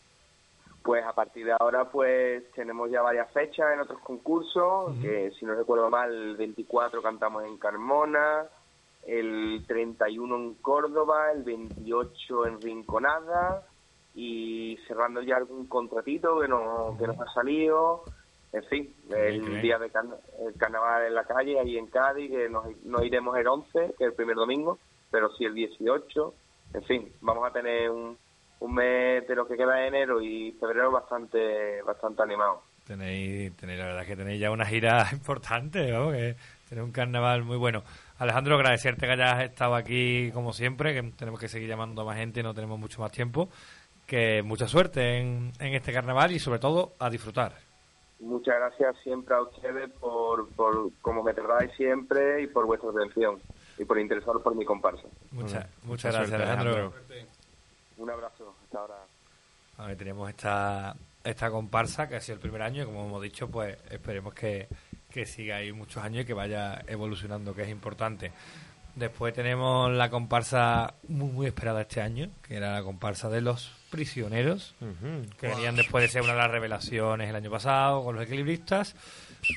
Speaker 11: Pues a partir de ahora pues tenemos ya varias fechas en otros concursos, que si no recuerdo mal el 24 cantamos en Carmona, el 31 en Córdoba, el 28 en Rinconada y cerrando ya algún contratito que, no, que nos ha salido. En fin, el día de carna- el carnaval en la calle, ahí en Cádiz, que nos, nos iremos el 11, que es el primer domingo, pero sí el 18. En fin, vamos a tener un, un mes de lo que queda de enero y febrero bastante bastante animado.
Speaker 2: Tenéis, tenéis, la verdad que tenéis ya una gira *laughs* importante, vamos, que tenéis un carnaval muy bueno. Alejandro, agradecerte que hayas estado aquí como siempre, que tenemos que seguir llamando a más gente, no tenemos mucho más tiempo. Que mucha suerte en, en este carnaval y sobre todo a disfrutar.
Speaker 11: Muchas gracias siempre a ustedes por, por como me tratáis siempre y por vuestra atención y por interesaros por mi comparsa.
Speaker 2: Muchas,
Speaker 5: Mucha
Speaker 2: muchas gracias,
Speaker 5: suerte,
Speaker 2: Alejandro.
Speaker 5: Alejandro.
Speaker 11: Un abrazo, hasta ahora.
Speaker 2: A ver, tenemos esta, esta comparsa que ha sido el primer año y como hemos dicho, pues esperemos que, que siga ahí muchos años y que vaya evolucionando, que es importante. Después tenemos la comparsa muy, muy esperada este año, que era la comparsa de los prisioneros, que venían después de ser una de las revelaciones el año pasado con los equilibristas.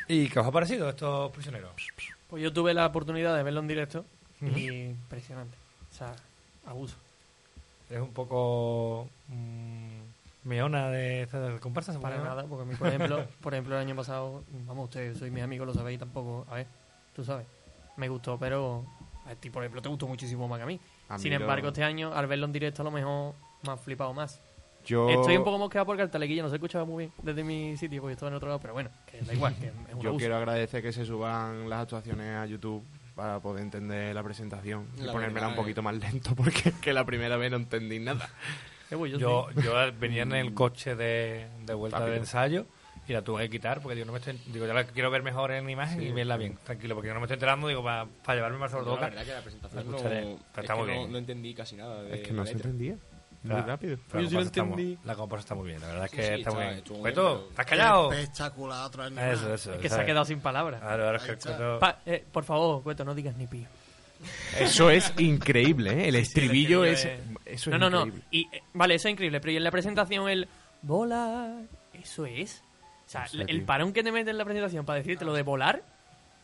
Speaker 2: ¿Y qué os ha parecido estos prisioneros?
Speaker 4: Pues yo tuve la oportunidad de verlo en directo y impresionante. O sea, abuso.
Speaker 2: Es un poco mm, meona de esta comparsa. ¿se puede
Speaker 4: Para nada, porque a mí, por ejemplo, *laughs* por ejemplo, el año pasado, vamos, ustedes sois mis amigos, lo sabéis tampoco. A ver, tú sabes, me gustó, pero a ti, por ejemplo, te gustó muchísimo más que a mí.
Speaker 5: A mí
Speaker 4: Sin
Speaker 5: lo-
Speaker 4: embargo, este año, al verlo en directo, a lo mejor me ha flipado más.
Speaker 5: Yo...
Speaker 4: Estoy un poco mosqueado porque el talequillo no se escuchaba muy bien desde mi sitio, porque estaba en otro lado, pero bueno, que da igual, que es un
Speaker 5: Yo
Speaker 4: abuso.
Speaker 5: quiero agradecer que se suban las actuaciones a YouTube para poder entender la presentación y
Speaker 6: La
Speaker 5: ponérmela
Speaker 6: verdad,
Speaker 5: un poquito más lento *laughs* porque que la primera vez no entendí nada.
Speaker 4: Eh, yo
Speaker 2: Yo, venía en el coche de, de vuelta
Speaker 5: Rápido.
Speaker 2: del ensayo y la tuve que quitar porque digo, no me estoy, digo, ya la quiero ver mejor en imagen y verla bien, tranquilo, porque yo no me estoy enterando, digo, para, para llevarme más sobre
Speaker 6: la verdad que la presentación
Speaker 2: La
Speaker 6: no,
Speaker 2: escucharé,
Speaker 6: es que no-
Speaker 2: bien.
Speaker 6: no entendí casi nada de
Speaker 5: es que no se entendía. Muy rápido.
Speaker 2: Pero
Speaker 4: Yo sí
Speaker 2: la
Speaker 4: lo
Speaker 2: comparsa está muy-
Speaker 4: entendí.
Speaker 2: La comparsa está muy bien, la verdad es que
Speaker 6: sí,
Speaker 2: está
Speaker 6: está-
Speaker 2: muy bien. Beto, ¿estás callado?
Speaker 3: Espectacular, otra vez.
Speaker 2: Eso, eso.
Speaker 4: Es que se ha quedado sin palabras.
Speaker 2: Ahora es que
Speaker 4: Pa- eh, por favor, Cueto, no digas ni pío.
Speaker 5: Eso es increíble, ¿eh? El estribillo es...
Speaker 4: estribillo
Speaker 5: Eso
Speaker 4: No,
Speaker 5: es
Speaker 4: no, no.
Speaker 5: increíble.
Speaker 4: Y, eh, vale, eso es increíble, pero y en la presentación el volar, eso es. O sea,
Speaker 5: No sé,
Speaker 4: el
Speaker 5: tío.
Speaker 4: parón que te mete en la presentación para decirte lo de volar,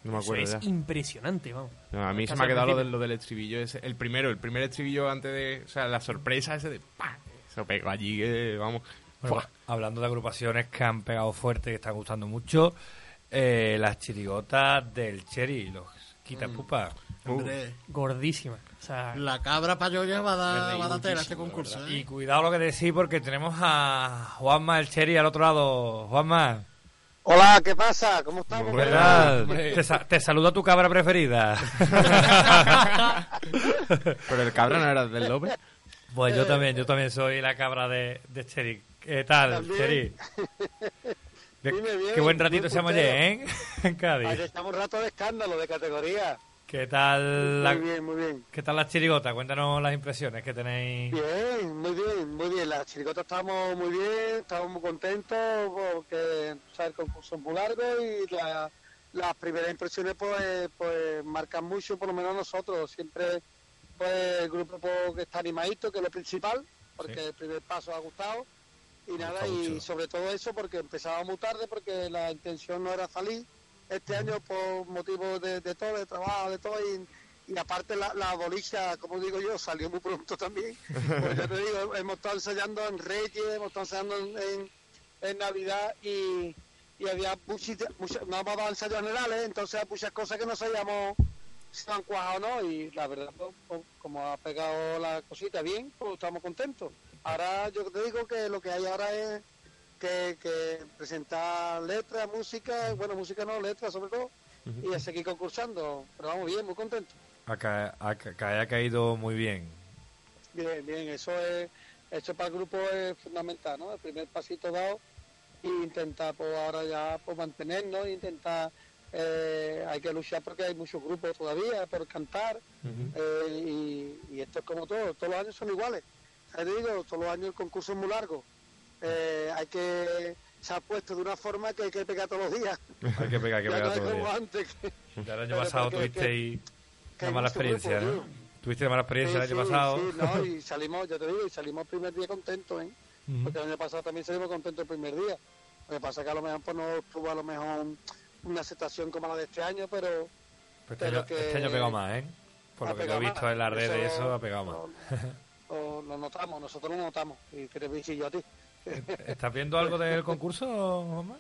Speaker 5: No me
Speaker 4: eso es
Speaker 5: ya.
Speaker 4: impresionante, vamos.
Speaker 5: No, a mí se me ha quedado lo, de- lo del estribillo ese. El primero, el primer estribillo antes de... O sea, la sorpresa ese de... ¡pam! Eso pegó allí, que vamos...
Speaker 2: Hablando de agrupaciones que han pegado fuerte, que están gustando mucho, eh, las chirigotas del Cherry, los quitapupa.
Speaker 3: Hombre,
Speaker 4: Gordísima. O sea,
Speaker 3: la cabra payoya va a dar, va a dar tela a este concurso. ¿eh?
Speaker 2: Y cuidado lo que decís porque tenemos a Juanma el Cherry al otro lado. Juanma,
Speaker 12: Hola, ¿qué pasa? ¿Cómo estamos?
Speaker 2: ¿qué tal? Te, sa- te saluda tu cabra preferida. *laughs*
Speaker 5: Pero el cabra no era del López.
Speaker 2: pues yo también, yo también soy la cabra de, de Cherry. ¿Qué tal,
Speaker 12: También. *laughs* Dime bien,
Speaker 2: qué buen ratito se ayer, ¿eh? *laughs* En Cádiz.
Speaker 12: estamos un rato de escándalo, de categoría.
Speaker 2: ¿Qué tal la,
Speaker 12: Muy bien, muy bien.
Speaker 2: ¿Qué tal la chirigota? Cuéntanos las impresiones que tenéis.
Speaker 12: Bien, muy bien, muy bien. Las chiricotas estamos muy bien, estamos muy contentos porque o sea, el concurso es muy largo y la- las primeras impresiones pues, pues marcan mucho, por lo menos nosotros. Siempre pues el grupo que está animadito, que es lo principal, porque
Speaker 2: Sí.
Speaker 12: el primer paso ha gustado. Y nada, y sobre todo eso porque empezaba muy tarde, porque la intención no era salir este año por motivos de, de todo, de trabajo, de todo, y, y aparte la, la bolicha, como digo yo, salió muy pronto también. *laughs* Pues ya te digo, hemos estado ensayando en Reyes, hemos estado ensayando en, en, en Navidad y, y había muchas, muchas, no hemos dado ensayos generales, entonces hay muchas cosas que no sabíamos si han cuajado o no, y la verdad, pues, pues, como ha pegado la cosita bien, pues estamos contentos. Ahora yo te digo que lo que hay ahora es que, que presentar letras, música, bueno, música no, letras sobre todo, y a seguir concursando. Pero vamos bien, muy contentos.
Speaker 2: Ha, ca- ha caído muy bien.
Speaker 12: Bien, bien, eso es, eso para el grupo es fundamental, ¿no? El primer pasito dado y intentar pues ahora ya pues mantenernos, intentar eh, hay que luchar porque hay muchos grupos todavía por cantar eh, y, y esto es como todo, todos los años son iguales. Te digo, todos los años el concurso es muy largo. Eh, hay que se ha puesto de una forma que hay que pegar todos los días.
Speaker 2: Hay que pegar, hay que *laughs*
Speaker 12: Ya
Speaker 2: pegar
Speaker 12: no
Speaker 2: todos los
Speaker 12: como
Speaker 2: días.
Speaker 12: antes. que-
Speaker 2: Ya *laughs* el año pasado tuvisteis una mala experiencia,
Speaker 12: grupo,
Speaker 2: ¿no?
Speaker 12: tío.
Speaker 2: Tuviste una mala experiencia el año
Speaker 12: sí,
Speaker 2: pasado.
Speaker 12: sí, no, y *laughs* salimos, ya te digo, y salimos el primer día contentos, ¿eh? Porque el año pasado también salimos contentos el primer día. Lo que pasa es que a lo mejor pues, no tuvo a lo mejor una aceptación como la de este año, pero
Speaker 2: Pues este, año,
Speaker 12: que-
Speaker 2: este año pegado más, ¿eh? Por
Speaker 12: ha
Speaker 2: lo que yo he visto
Speaker 12: más.
Speaker 2: en las redes,
Speaker 12: Eso-
Speaker 2: eso ha pegado más.
Speaker 12: Lo, lo notamos, nosotros lo notamos. Y que te dije yo a ti. *laughs*
Speaker 2: ¿Estás viendo algo del concurso, Juanma?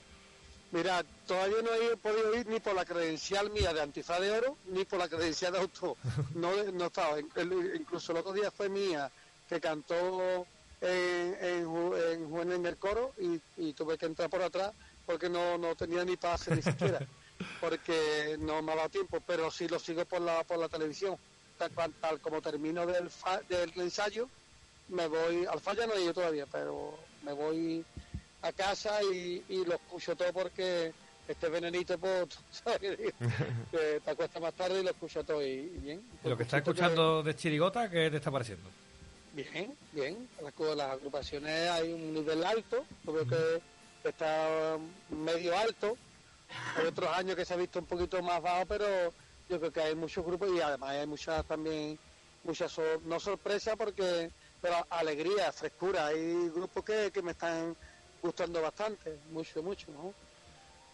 Speaker 12: Mira, todavía no he podido ir ni por la credencial mía de antifaz de oro, ni por la credencial de auto. *laughs* No, no estaba. Incluso el otro día fue mía, que cantó en, en, Ju- en el coro y, y tuve que entrar por atrás porque no, no tenía ni pase ni siquiera, *laughs* porque no me ha dado tiempo, pero sí lo sigo por la, por la televisión. Tal, cual- tal como termino del, fa- del ensayo, me voy, al falla no he ido todavía, pero me voy a casa y, y lo escucho todo porque este venenito, pues, *laughs* ¿sabes? que te acuestas más tarde y lo escucho todo y, y bien.
Speaker 2: ¿Y lo que estás
Speaker 12: Escucho
Speaker 2: escuchando de Chirigota, qué te está pareciendo?
Speaker 12: Bien, bien. Las, las agrupaciones hay un nivel alto, yo creo que está medio alto. Hay otros años que se ha visto un poquito más bajo, pero yo creo que hay muchos grupos y además hay muchas también, muchas, sor- no sorpresa porque, pero alegría, frescura. Hay grupos que, que me están gustando bastante, mucho, mucho, ¿no?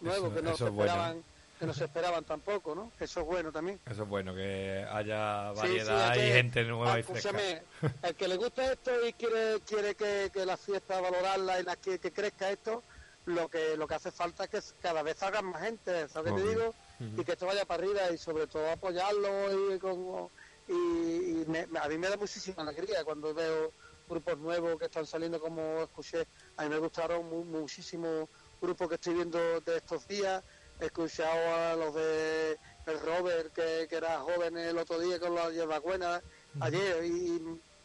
Speaker 12: Nuevos que no se
Speaker 2: bueno.
Speaker 12: esperaban, que no se esperaban tampoco, ¿no? Eso es bueno también.
Speaker 2: Eso es bueno, que haya variedad
Speaker 12: sí,
Speaker 2: y gente nueva
Speaker 12: ah,
Speaker 2: y fresca.
Speaker 12: el que le gusta esto y quiere quiere que, que la fiesta valorarla y la, que, que crezca esto, lo que lo que hace falta es que cada vez hagan más gente, ¿sabes qué te digo? Y que esto vaya para arriba y sobre todo apoyarlo y con y, y me- me- a mí me da muchísima alegría cuando veo grupos nuevos que están saliendo como escuché, a mí me gustaron mu- muchísimos grupos que estoy viendo de estos días, he escuchado a los de el Robert que, que era joven el otro día con la hierbabuena ayer y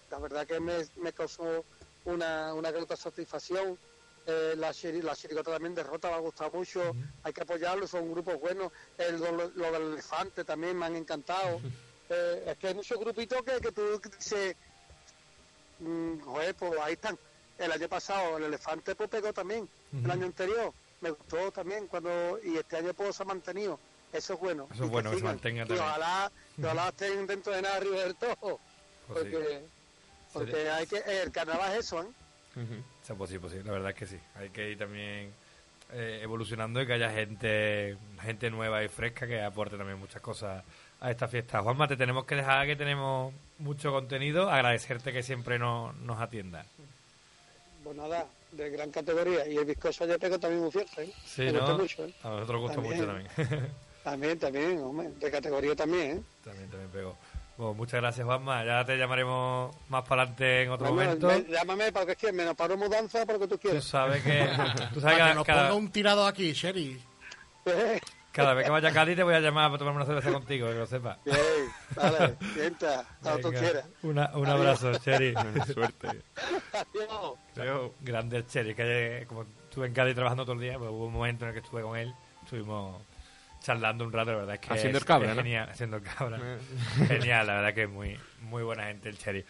Speaker 12: la verdad que me, me causó una, una grata satisfacción. Eh, la, la chirigota también derrota me ha gustado mucho, hay que apoyarlo, son grupos buenos. El, lo, lo del elefante también me han encantado. Eh, es que hay muchos grupitos que, que tú dices, mm, joder, pues ahí están. El año pasado el elefante pues pegó también, el año anterior me gustó también cuando y este año pues se ha mantenido. Eso es bueno.
Speaker 2: Eso es bueno, que se mantenga
Speaker 12: Y
Speaker 2: también.
Speaker 12: ojalá, y ojalá estén dentro de nada arriba del todo.
Speaker 2: Pues.
Speaker 12: Porque, porque hay que, el carnaval es eso, ¿eh?
Speaker 2: Sí, pues sí, pues sí, la verdad es que sí. Hay que ir también eh, evolucionando y que haya gente gente nueva y fresca que aporte también muchas cosas a esta fiesta. Juanma, te tenemos que dejar que tenemos mucho contenido. Agradecerte que siempre nos, nos atiendas.
Speaker 12: Pues nada, de gran categoría. Y el bizcocho ayer pegó también muy fiesta, ¿eh?
Speaker 2: Sí,
Speaker 12: Me
Speaker 2: ¿no?
Speaker 12: mucho, ¿eh?
Speaker 2: A nosotros nos gusta
Speaker 12: También.
Speaker 2: mucho también. *laughs*
Speaker 12: También, también, hombre, de categoría también, ¿eh?
Speaker 2: También, también pegó. Bueno, muchas gracias, Juanma. Ya te llamaremos más para adelante en otro
Speaker 12: Bueno,
Speaker 2: momento.
Speaker 12: me- llámame para lo que quieras, menos para una mudanza, para lo que tú
Speaker 2: Tú
Speaker 12: quieras.
Speaker 2: sabes que, tú sabes
Speaker 3: Para
Speaker 2: que
Speaker 3: que nos
Speaker 2: cada,
Speaker 3: ponga un tirado aquí, Sherry.
Speaker 2: cada vez que vaya a Cádiz te voy a llamar para tomarme una cerveza contigo, que lo sepas.
Speaker 12: Bien, dale, sienta, cuando tú quieras.
Speaker 2: una- un
Speaker 12: Adiós.
Speaker 2: abrazo, Cheri. *laughs*
Speaker 5: Suerte.
Speaker 12: Adiós.
Speaker 2: Grande el Cheri, que como estuve en Cádiz trabajando todo el día, pues hubo un momento en el que estuve con él, estuvimos charlando un rato, la verdad es que
Speaker 5: Haciendo
Speaker 2: es-
Speaker 5: el cabra,
Speaker 2: es
Speaker 5: ¿no?
Speaker 2: genial, haciendo el cabra.
Speaker 5: Eh. *laughs*
Speaker 2: genial, la verdad que es muy, muy buena gente el Cheri.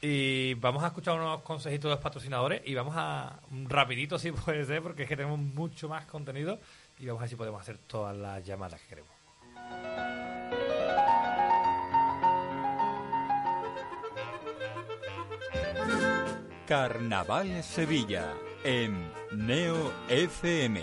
Speaker 2: Y vamos a escuchar unos consejitos de los patrocinadores y vamos a un rapidito si *laughs* puede ser, porque es que tenemos mucho más contenido y vamos a ver si podemos hacer todas las llamadas que queremos.
Speaker 1: Carnaval Sevilla en Neo FM.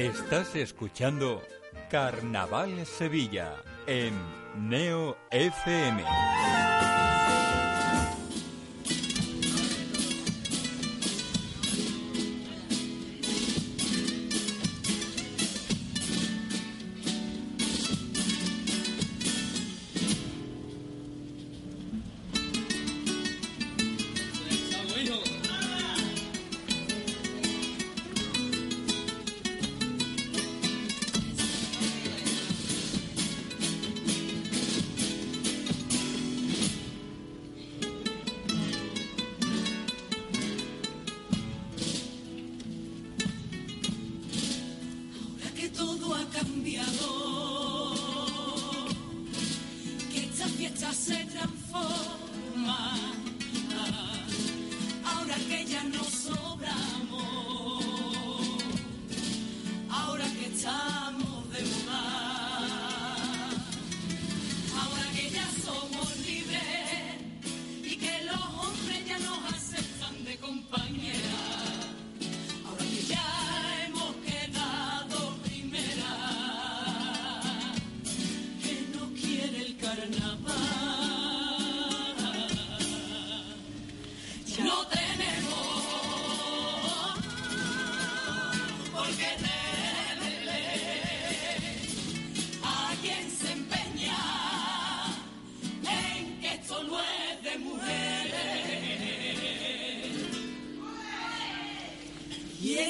Speaker 1: Estás escuchando Carnaval Sevilla en Neo FM.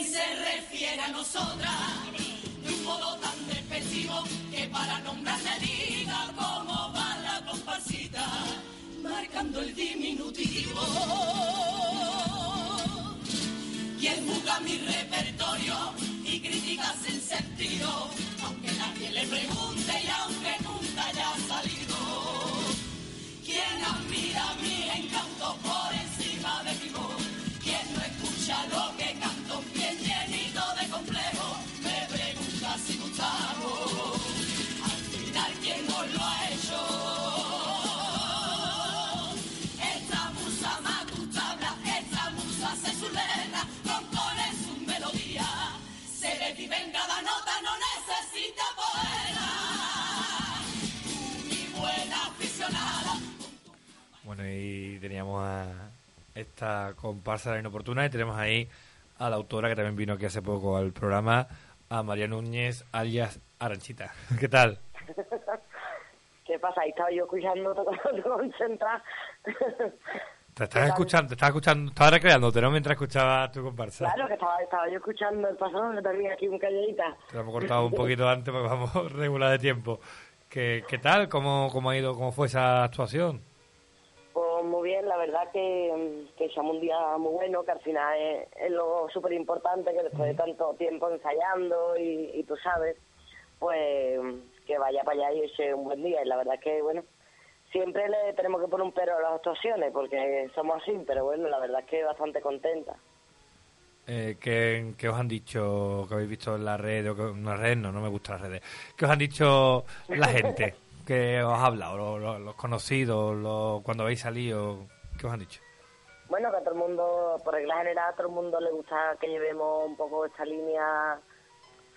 Speaker 7: Él se refiere a nosotras de un modo tan despectivo que para nombrarle diga cómo va la comparsita, marcando el diminutivo. Él juzga mi repertorio y critica sin sentido, aunque nadie le pregunte y aunque nunca haya salido. Quien admira mi encanto por encima de mi voz, quien no escucha lo que cada nota, no necesita poeta. Mi buena aficionada,
Speaker 2: Bueno, y teníamos a esta comparsa de la inoportuna y tenemos ahí a la autora que también vino aquí hace poco al programa, a María Núñez, alias Aranchita. *laughs* ¿Qué tal?
Speaker 8: ¿Qué pasa? Ahí estaba yo escuchando *laughs* todo concentrada.
Speaker 2: Te estás escuchando, te estás escuchando, estaba recreándote, ¿no? Mientras escuchaba tu comparsa.
Speaker 8: Claro, que estaba, estaba yo escuchando el pasado, que también aquí un calladita.
Speaker 2: Te lo hemos cortado un poquito antes porque vamos *laughs* regular de tiempo. ¿Qué, qué tal? ¿Cómo, ¿Cómo ha ido? ¿Cómo fue esa actuación?
Speaker 8: Pues muy bien, la verdad que, que echamos un día muy bueno, que al final es, es lo súper importante, que después de tanto tiempo ensayando y, y tú sabes, pues que vaya para allá y eche un buen día. Y la verdad que, bueno, siempre le tenemos que poner un pero a las actuaciones, porque somos así, pero bueno, la verdad es que bastante contenta.
Speaker 2: Eh, ¿qué, qué os han dicho, que habéis visto en la red, o que, en la red no, no me gustan las redes, qué os han dicho la gente *laughs* que os ha hablado, lo- lo- los conocidos, lo- cuando habéis salido, qué os han dicho?
Speaker 8: Bueno, que a todo el mundo, por regla general, a todo el mundo le gusta que llevemos un poco esta línea,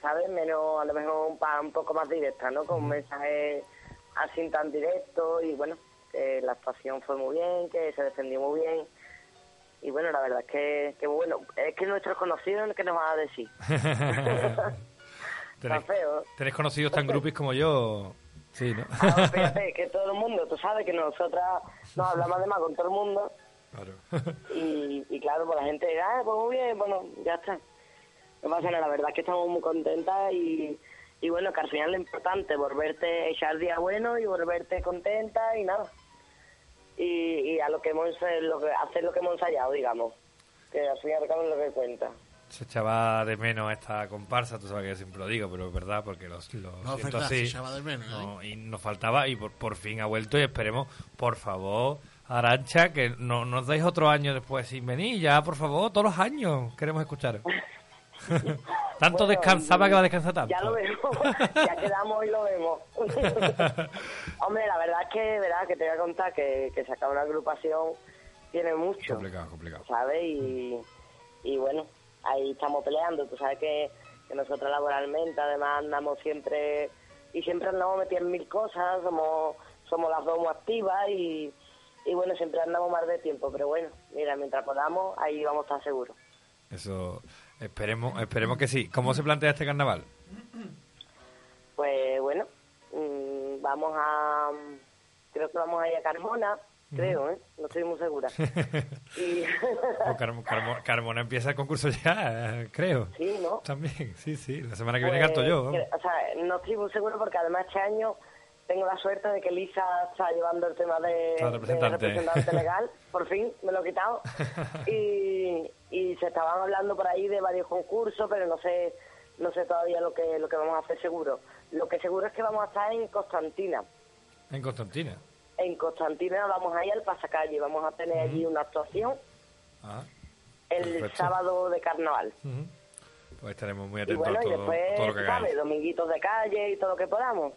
Speaker 8: ¿sabes? Menos, a lo mejor un, pa- un poco más directa, ¿no? Con un mensaje así tan directo y bueno, que la actuación fue muy bien, que se defendió muy bien. Y bueno, la verdad es que, que bueno, es que nuestros conocidos, ¿qué nos van a decir? *laughs* Está
Speaker 2: ¿Tenéis,
Speaker 8: feo.
Speaker 2: tenéis conocidos tan grupis como yo? Sí, ¿no?
Speaker 8: Ahora, *laughs* fíjate que todo el mundo, tú sabes que nosotras nos hablamos además con todo el mundo
Speaker 2: Claro.
Speaker 8: y, y claro, pues la gente ah, pues muy bien, bueno, ya está. No pasa nada, la verdad es que estamos muy contentas y, y bueno, que al final lo importante, volverte a echar día bueno y volverte contenta y nada. Y, y a lo que hemos, lo que, hacer lo que hemos ensayado, digamos. Que al fin y al cabo es lo que cuenta.
Speaker 2: Se echaba de menos esta comparsa, tú sabes que yo siempre lo digo, pero es verdad, porque los, los
Speaker 3: No,
Speaker 2: siento
Speaker 3: verdad,
Speaker 2: así.
Speaker 3: se echaba de menos, ¿eh?
Speaker 2: No, y nos faltaba, y por, por fin ha vuelto, y esperemos, por favor, Arancha, que no nos deis otro año después sin venir, ya, por favor, todos los años queremos escuchar. *laughs* tanto
Speaker 8: Bueno,
Speaker 2: descansaba que va a descansar tanto.
Speaker 8: Ya lo vemos, *laughs* ya quedamos y lo vemos. *laughs* Hombre, la verdad es que, verdad, que te voy a contar que, que sacar una agrupación tiene mucho,
Speaker 2: Complicado, complicado.
Speaker 8: ¿sabes? Y, y bueno, ahí estamos peleando. Tú sabes que, que nosotros laboralmente, además, andamos siempre y siempre andamos en mil cosas, somos somos las dos muy activas y, y bueno, siempre andamos más de tiempo. Pero bueno, mira, mientras podamos, ahí vamos a estar seguros.
Speaker 2: Eso, esperemos, esperemos que sí. ¿Cómo se plantea este carnaval?
Speaker 8: Pues bueno, mm, vamos a. Creo que vamos a ir a Carmona, creo, ¿eh? No estoy muy segura. *laughs* Y,
Speaker 2: Oh, Carmo- Carmo- Carmona empieza el concurso ya, creo.
Speaker 8: sí, ¿no?
Speaker 2: También, sí, sí. La semana que viene
Speaker 8: Pues,
Speaker 2: canto yo.
Speaker 8: o sea, no estoy muy segura porque además este año tengo la suerte de que Lisa está llevando el tema de,
Speaker 2: representante.
Speaker 8: legal. *laughs* Por fin, me lo he quitado. Y, y se estaban hablando por ahí de varios concursos, pero no sé no sé todavía lo que lo que vamos a hacer seguro. Lo que seguro es que vamos a estar en Constantina.
Speaker 2: En Constantina.
Speaker 8: En Constantina vamos a ir al pasacalle, vamos a tener allí una actuación
Speaker 2: Ah,
Speaker 8: el
Speaker 2: Perfecto.
Speaker 8: sábado de carnaval.
Speaker 2: ujú. Pues estaremos muy
Speaker 8: Y
Speaker 2: atentos
Speaker 8: bueno,
Speaker 2: a
Speaker 8: y después,
Speaker 2: todo lo que
Speaker 8: tú
Speaker 2: hagáis.
Speaker 8: ¿sabes? Dominguitos de calle y todo lo que podamos.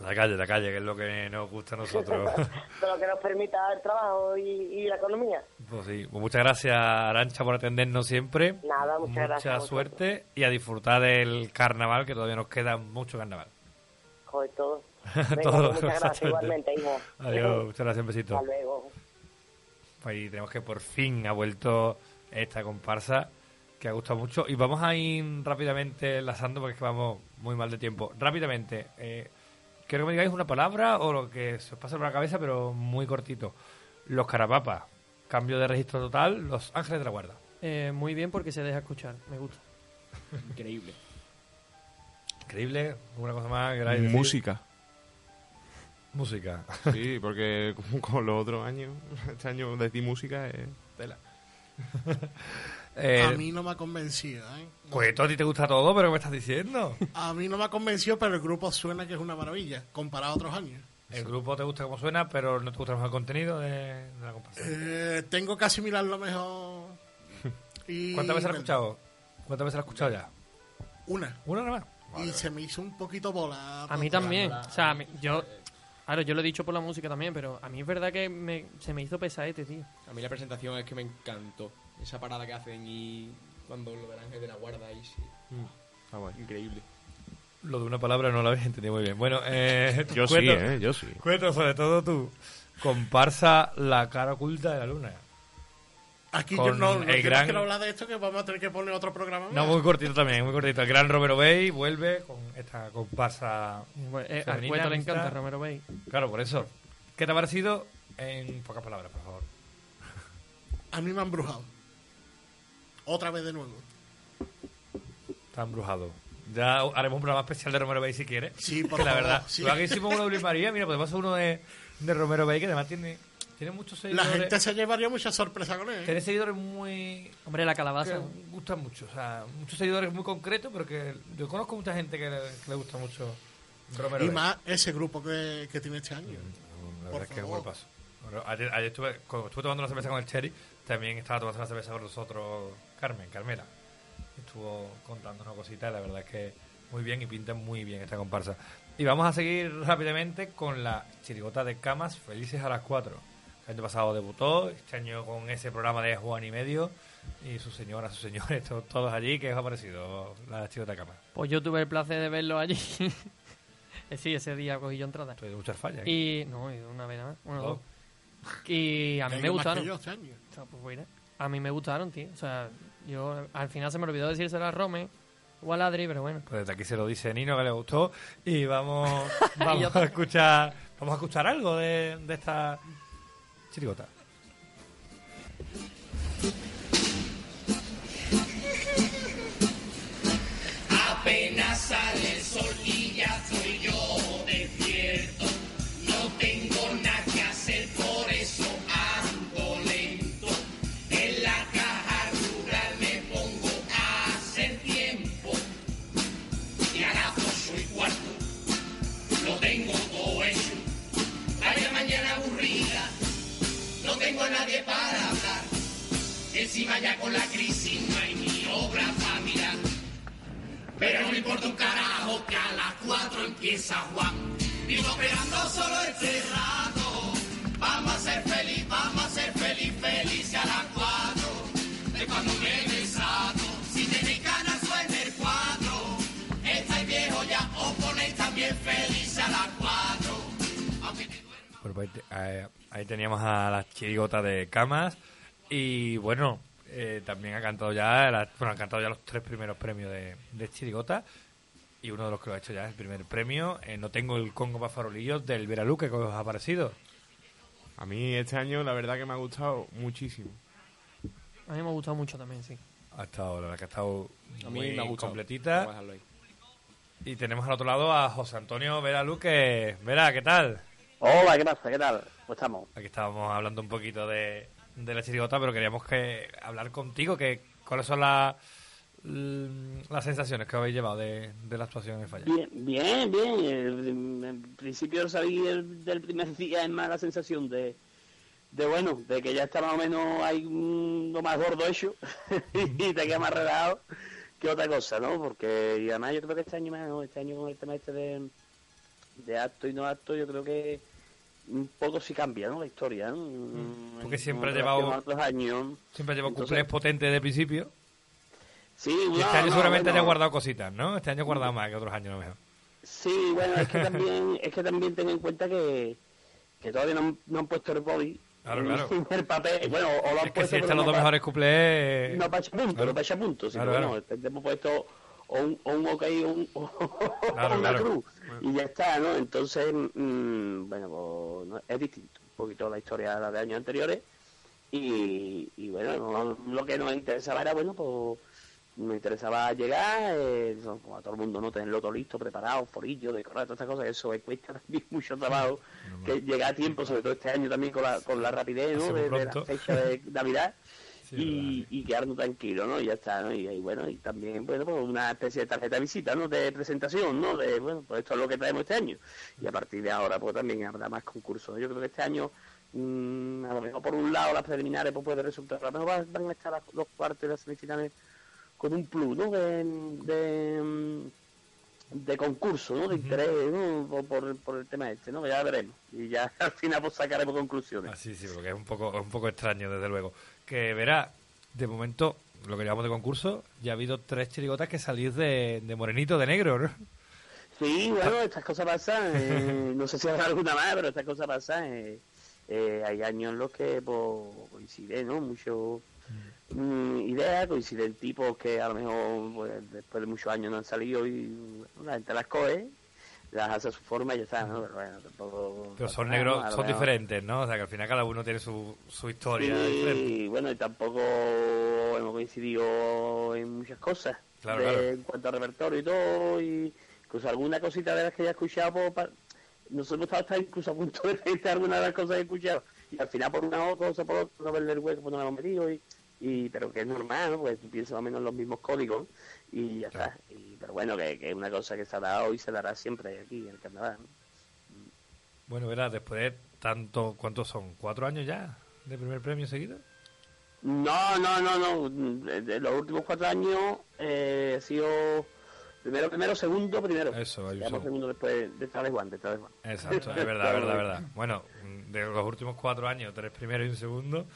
Speaker 2: La calle, la calle, que es lo que nos gusta a nosotros. *laughs*
Speaker 8: todo lo que nos permita el trabajo y, y la economía.
Speaker 2: pues sí. Pues muchas gracias, Arancha, por atendernos siempre.
Speaker 8: Nada, muchas
Speaker 2: Mucha
Speaker 8: gracias a vosotros.
Speaker 2: suerte y a disfrutar del carnaval, que todavía nos queda mucho carnaval.
Speaker 8: Joder, todo. *laughs* Venga,
Speaker 2: Todo,
Speaker 8: pues muchas gracias igualmente, hijo.
Speaker 2: Adiós, muchas gracias, un besito.
Speaker 8: Hasta luego.
Speaker 2: Pues tenemos que por fin ha vuelto esta comparsa que ha gustado mucho. Y vamos a ir rápidamente enlazando porque es que vamos muy mal de tiempo. Rápidamente, eh, quiero que me digáis una palabra o lo que se os pase por la cabeza, pero muy cortito. Los carapapas, cambio de registro total, los ángeles de la guarda.
Speaker 4: Eh, muy bien porque se deja escuchar, me gusta.
Speaker 6: Increíble.
Speaker 2: Increíble, una cosa más que decir?
Speaker 5: Música.
Speaker 2: Música.
Speaker 5: Sí, porque como *laughs* con los otros años, este año decir música es tela. *laughs*
Speaker 2: Eh,
Speaker 3: A mí no me ha convencido, ¿eh?
Speaker 2: Pues todo a ti te gusta todo, pero ¿qué me estás diciendo?
Speaker 3: A mí no me ha convencido, pero el grupo suena que es una maravilla, comparado a otros años.
Speaker 2: El grupo te gusta cómo suena, pero no te gusta más el contenido de, de la comparsa.
Speaker 3: Eh, tengo que asimilarlo mejor. *laughs* Y
Speaker 2: ¿Cuántas veces lo has escuchado? ¿Cuántas veces lo has escuchado ya?
Speaker 3: Una.
Speaker 2: ¿Una nada más?
Speaker 3: Y se me hizo un poquito bola.
Speaker 4: A mí también. O sea, mí- yo... Claro, yo lo he dicho por la música también, pero a mí es verdad que me- se me hizo pesadete, tío.
Speaker 6: A mí la presentación es que me encantó. Esa parada que hacen y cuando lo del ángel de la guarda y sí. Increíble.
Speaker 2: Lo de una palabra no lo habéis entendido muy bien. Bueno, eh, *laughs*
Speaker 5: Yo sí,
Speaker 2: cuento-
Speaker 5: ¿eh? Yo sí.
Speaker 2: Cuento sobre todo tú. Comparsa La cara oculta de la luna.
Speaker 3: Aquí yo no, no
Speaker 2: el gran...
Speaker 3: quiero hablar de esto que vamos a tener que poner otro programa más.
Speaker 2: No, muy cortito también, muy cortito. El gran Romero Bay vuelve con esta comparsa
Speaker 4: Eh, al cueto le encanta Romero Bay.
Speaker 2: Claro, por eso. ¿Qué te ha parecido? En pocas palabras, por favor.
Speaker 3: A mí me han brujado. Otra vez de nuevo.
Speaker 2: Está embrujado. Ya haremos un programa especial de Romero Bay si quieres.
Speaker 3: Sí, por
Speaker 2: que la verdad.
Speaker 3: sí.
Speaker 2: Luego hicimos uno de Luis María, mira, podemos hacer uno de, de Romero Bay que además tiene, tiene muchos
Speaker 3: La
Speaker 2: seguidores.
Speaker 3: gente se llevaría mucha sorpresa con él. ¿eh?
Speaker 2: Tiene seguidores muy.
Speaker 4: Hombre, la calabaza.
Speaker 2: que gustan mucho. O sea, muchos seguidores muy concretos, pero que yo conozco mucha gente que le, que le gusta mucho Romero
Speaker 3: Y
Speaker 2: Bay.
Speaker 3: más ese grupo que, que tiene este año.
Speaker 2: La
Speaker 3: Por
Speaker 2: verdad es que es un buen paso. Bueno, ayer, ayer estuve, cuando estuve tomando una cerveza con el Cherry, también estaba tomando una cerveza con nosotros Carmen, Carmela. Estuvo contándonos cositas, la verdad es que muy bien y pinta muy bien esta comparsa. Y vamos a seguir rápidamente con la chirigota de camas Felices a las 4. El año pasado debutó, este año con ese programa de Juan y medio y su señora, sus señores, *laughs* to- todos allí. ¿Qué os ha parecido la chirigota de camas?
Speaker 4: Pues yo tuve el placer de verlo allí. *laughs* Eh, sí, ese día cogí yo entrada.
Speaker 2: Tuve muchas fallas.
Speaker 4: Y no, y una vez nada más. Una,
Speaker 2: Dos.
Speaker 4: dos. Y a mí
Speaker 3: hay
Speaker 4: me
Speaker 3: más
Speaker 4: gustaron.
Speaker 3: que yo este año.
Speaker 4: O sea, pues mira, a mí me gustaron, tío. O sea, yo al final se me olvidó decírselo a Rome o a Ladri, pero bueno.
Speaker 2: Pues desde aquí se lo dice Nino que le gustó y vamos, *laughs* vamos a escuchar vamos a escuchar algo de, de esta chirigota.
Speaker 10: Apenas sale el sol Pero no importa un carajo que a las cuatro empieza Juan. Vivo esperando solo este rato. Vamos a ser feliz, vamos a ser feliz, feliz a las cuatro. De cuando me desato. Si tenéis ganas suena el cuatro. Estáis viejo ya, os ponéis también feliz a las cuatro. Aunque te
Speaker 2: Bueno, pues, eh, ahí teníamos a la chirigota de camas y bueno, eh, también ha cantado ya la- bueno, ha cantado ya los tres primeros premios de, de chirigota y uno de los que lo ha hecho ya es el primer premio. Eh, no tengo el Congo para farolillos del Veraluque, ¿qué os ha parecido?
Speaker 5: A mí este año la verdad que me ha gustado muchísimo.
Speaker 4: A mí me ha gustado mucho también, sí.
Speaker 2: Ha estado, la verdad que ha estado
Speaker 6: A mí
Speaker 2: muy
Speaker 6: me ha gustado.
Speaker 2: completita. Y tenemos al otro lado a José Antonio Vera Luque. Vera, ¿qué tal?
Speaker 13: Hola, ¿qué pasa? ¿Qué tal? ¿Cómo estamos?
Speaker 2: Aquí estábamos hablando un poquito de, de la chirigota, pero queríamos que hablar contigo, que cuáles son las l- las sensaciones que habéis llevado de, de la actuación en Falla.
Speaker 13: Bien, bien, bien. En principio salí del, del primer día es más la sensación de, de bueno, de que ya está más o menos hay un- lo más gordo hecho *laughs* y te queda más relajado que otra cosa, ¿no? Porque además yo creo que este año más, este año con el tema este de, de acto y no acto, yo creo que un poco sí cambia, ¿no? La historia, ¿no?
Speaker 2: Mm. Porque siempre ha llevado-
Speaker 13: años.
Speaker 2: Siempre llevo
Speaker 13: Entonces-
Speaker 2: cuplés potentes de principio.
Speaker 13: Sí, no,
Speaker 2: este año seguramente
Speaker 13: bueno.
Speaker 2: haya guardado cositas, ¿no? Este año ha guardado más que otros años, a lo mejor.
Speaker 13: Sí, bueno, es que también, es que también ten en cuenta que, que todavía no han, no han puesto el body
Speaker 2: Claro, *laughs*
Speaker 13: el papel. Bueno, o lo han
Speaker 2: Es que
Speaker 13: puesto
Speaker 2: si están los
Speaker 13: no
Speaker 2: dos mejores cuplés...
Speaker 13: No para punto,
Speaker 2: Claro.
Speaker 13: no para punto. sino
Speaker 2: Claro,
Speaker 13: bueno,
Speaker 2: claro.
Speaker 13: hemos puesto o un, o un ok o, un, *laughs* o una cruz. Y ya está, ¿no? Entonces, mm, bueno, pues no- es distinto un poquito la historia de la de años anteriores. Y, y bueno, no- lo que nos interesaba era, bueno, pues nos interesaba llegar, eh, a todo el mundo, ¿no? Tenerlo todo listo, preparado, forillo, decorado, todas estas cosas. Eso cuesta *laughs* también mucho trabajo, que llega a tiempo, sobre todo este año también con la, con la rapidez, ¿no? De, de la fecha de Navidad. *laughs*
Speaker 2: Sí,
Speaker 13: y, y quedarnos tranquilos, ¿no? Y ya está, ¿no? Y, y bueno, y también, bueno, pues una especie de tarjeta de visita, ¿no? De presentación, ¿no? De, bueno, pues esto es lo que traemos este año. Y a partir de ahora, pues también habrá más concursos. Yo creo que este año, mm, a lo mejor por un lado las preliminares, pues puede resultar, a lo mejor van- a estar las- los cuartos y las semifinales con un plus, ¿no? De, de, mm, de concurso, ¿no? De interés, ¿no? Por, por, el tema este, ¿no? Que ya veremos. Y ya *laughs* al final pues sacaremos conclusiones.
Speaker 2: Así, sí, porque es un poco, un poco extraño, desde luego. Que verá, de momento, lo que llamamos de concurso, ya ha habido tres chirigotas que salís de, de morenito, de negro, ¿no?
Speaker 13: Sí, bueno, estas cosas pasan. eh, no sé si habrá alguna más, pero estas cosas pasan. eh, eh, hay años en los que pues, coincide, ¿no? Mucho, mm, ideas, coinciden tipos que a lo mejor pues, después de muchos años no han salido y bueno, la gente las coge, las hace a su forma y ya está, ¿no? Pero bueno, tampoco...
Speaker 2: Pero son negros,
Speaker 13: lo
Speaker 2: son diferentes, ¿no? O sea, que al final cada uno tiene su, su historia
Speaker 13: Sí,
Speaker 2: diferente.
Speaker 13: y bueno, y tampoco hemos coincidido en muchas cosas.
Speaker 2: Claro,
Speaker 13: de-
Speaker 2: claro.
Speaker 13: En cuanto a repertorio y todo, y incluso alguna cosita de las que ya he escuchado, pues, pa- nos hemos estado incluso a punto de decir algunas de las cosas que he escuchado. Y al final, por una o cosa, por otra, no verle el hueco, pues no la hemos metido. Y, y, pero que es normal, ¿no? Pues tú piensas más o menos en los mismos códigos y ya está. Y, pero bueno, que, que es una cosa que se ha dado y se dará siempre aquí en el carnaval. ¿no?
Speaker 2: Bueno, verás, después de tanto, ¿cuántos son? ¿Cuatro años ya de primer premio seguido?
Speaker 13: No, no, no, no. De, de los últimos cuatro años eh, ha sido primero, primero, segundo, primero.
Speaker 2: Eso, ahí
Speaker 13: segundo después de Tales Juan, de.
Speaker 2: Exacto, es verdad, verdad, verdad. *laughs* Bueno, de los últimos cuatro años, tres primeros y un segundo,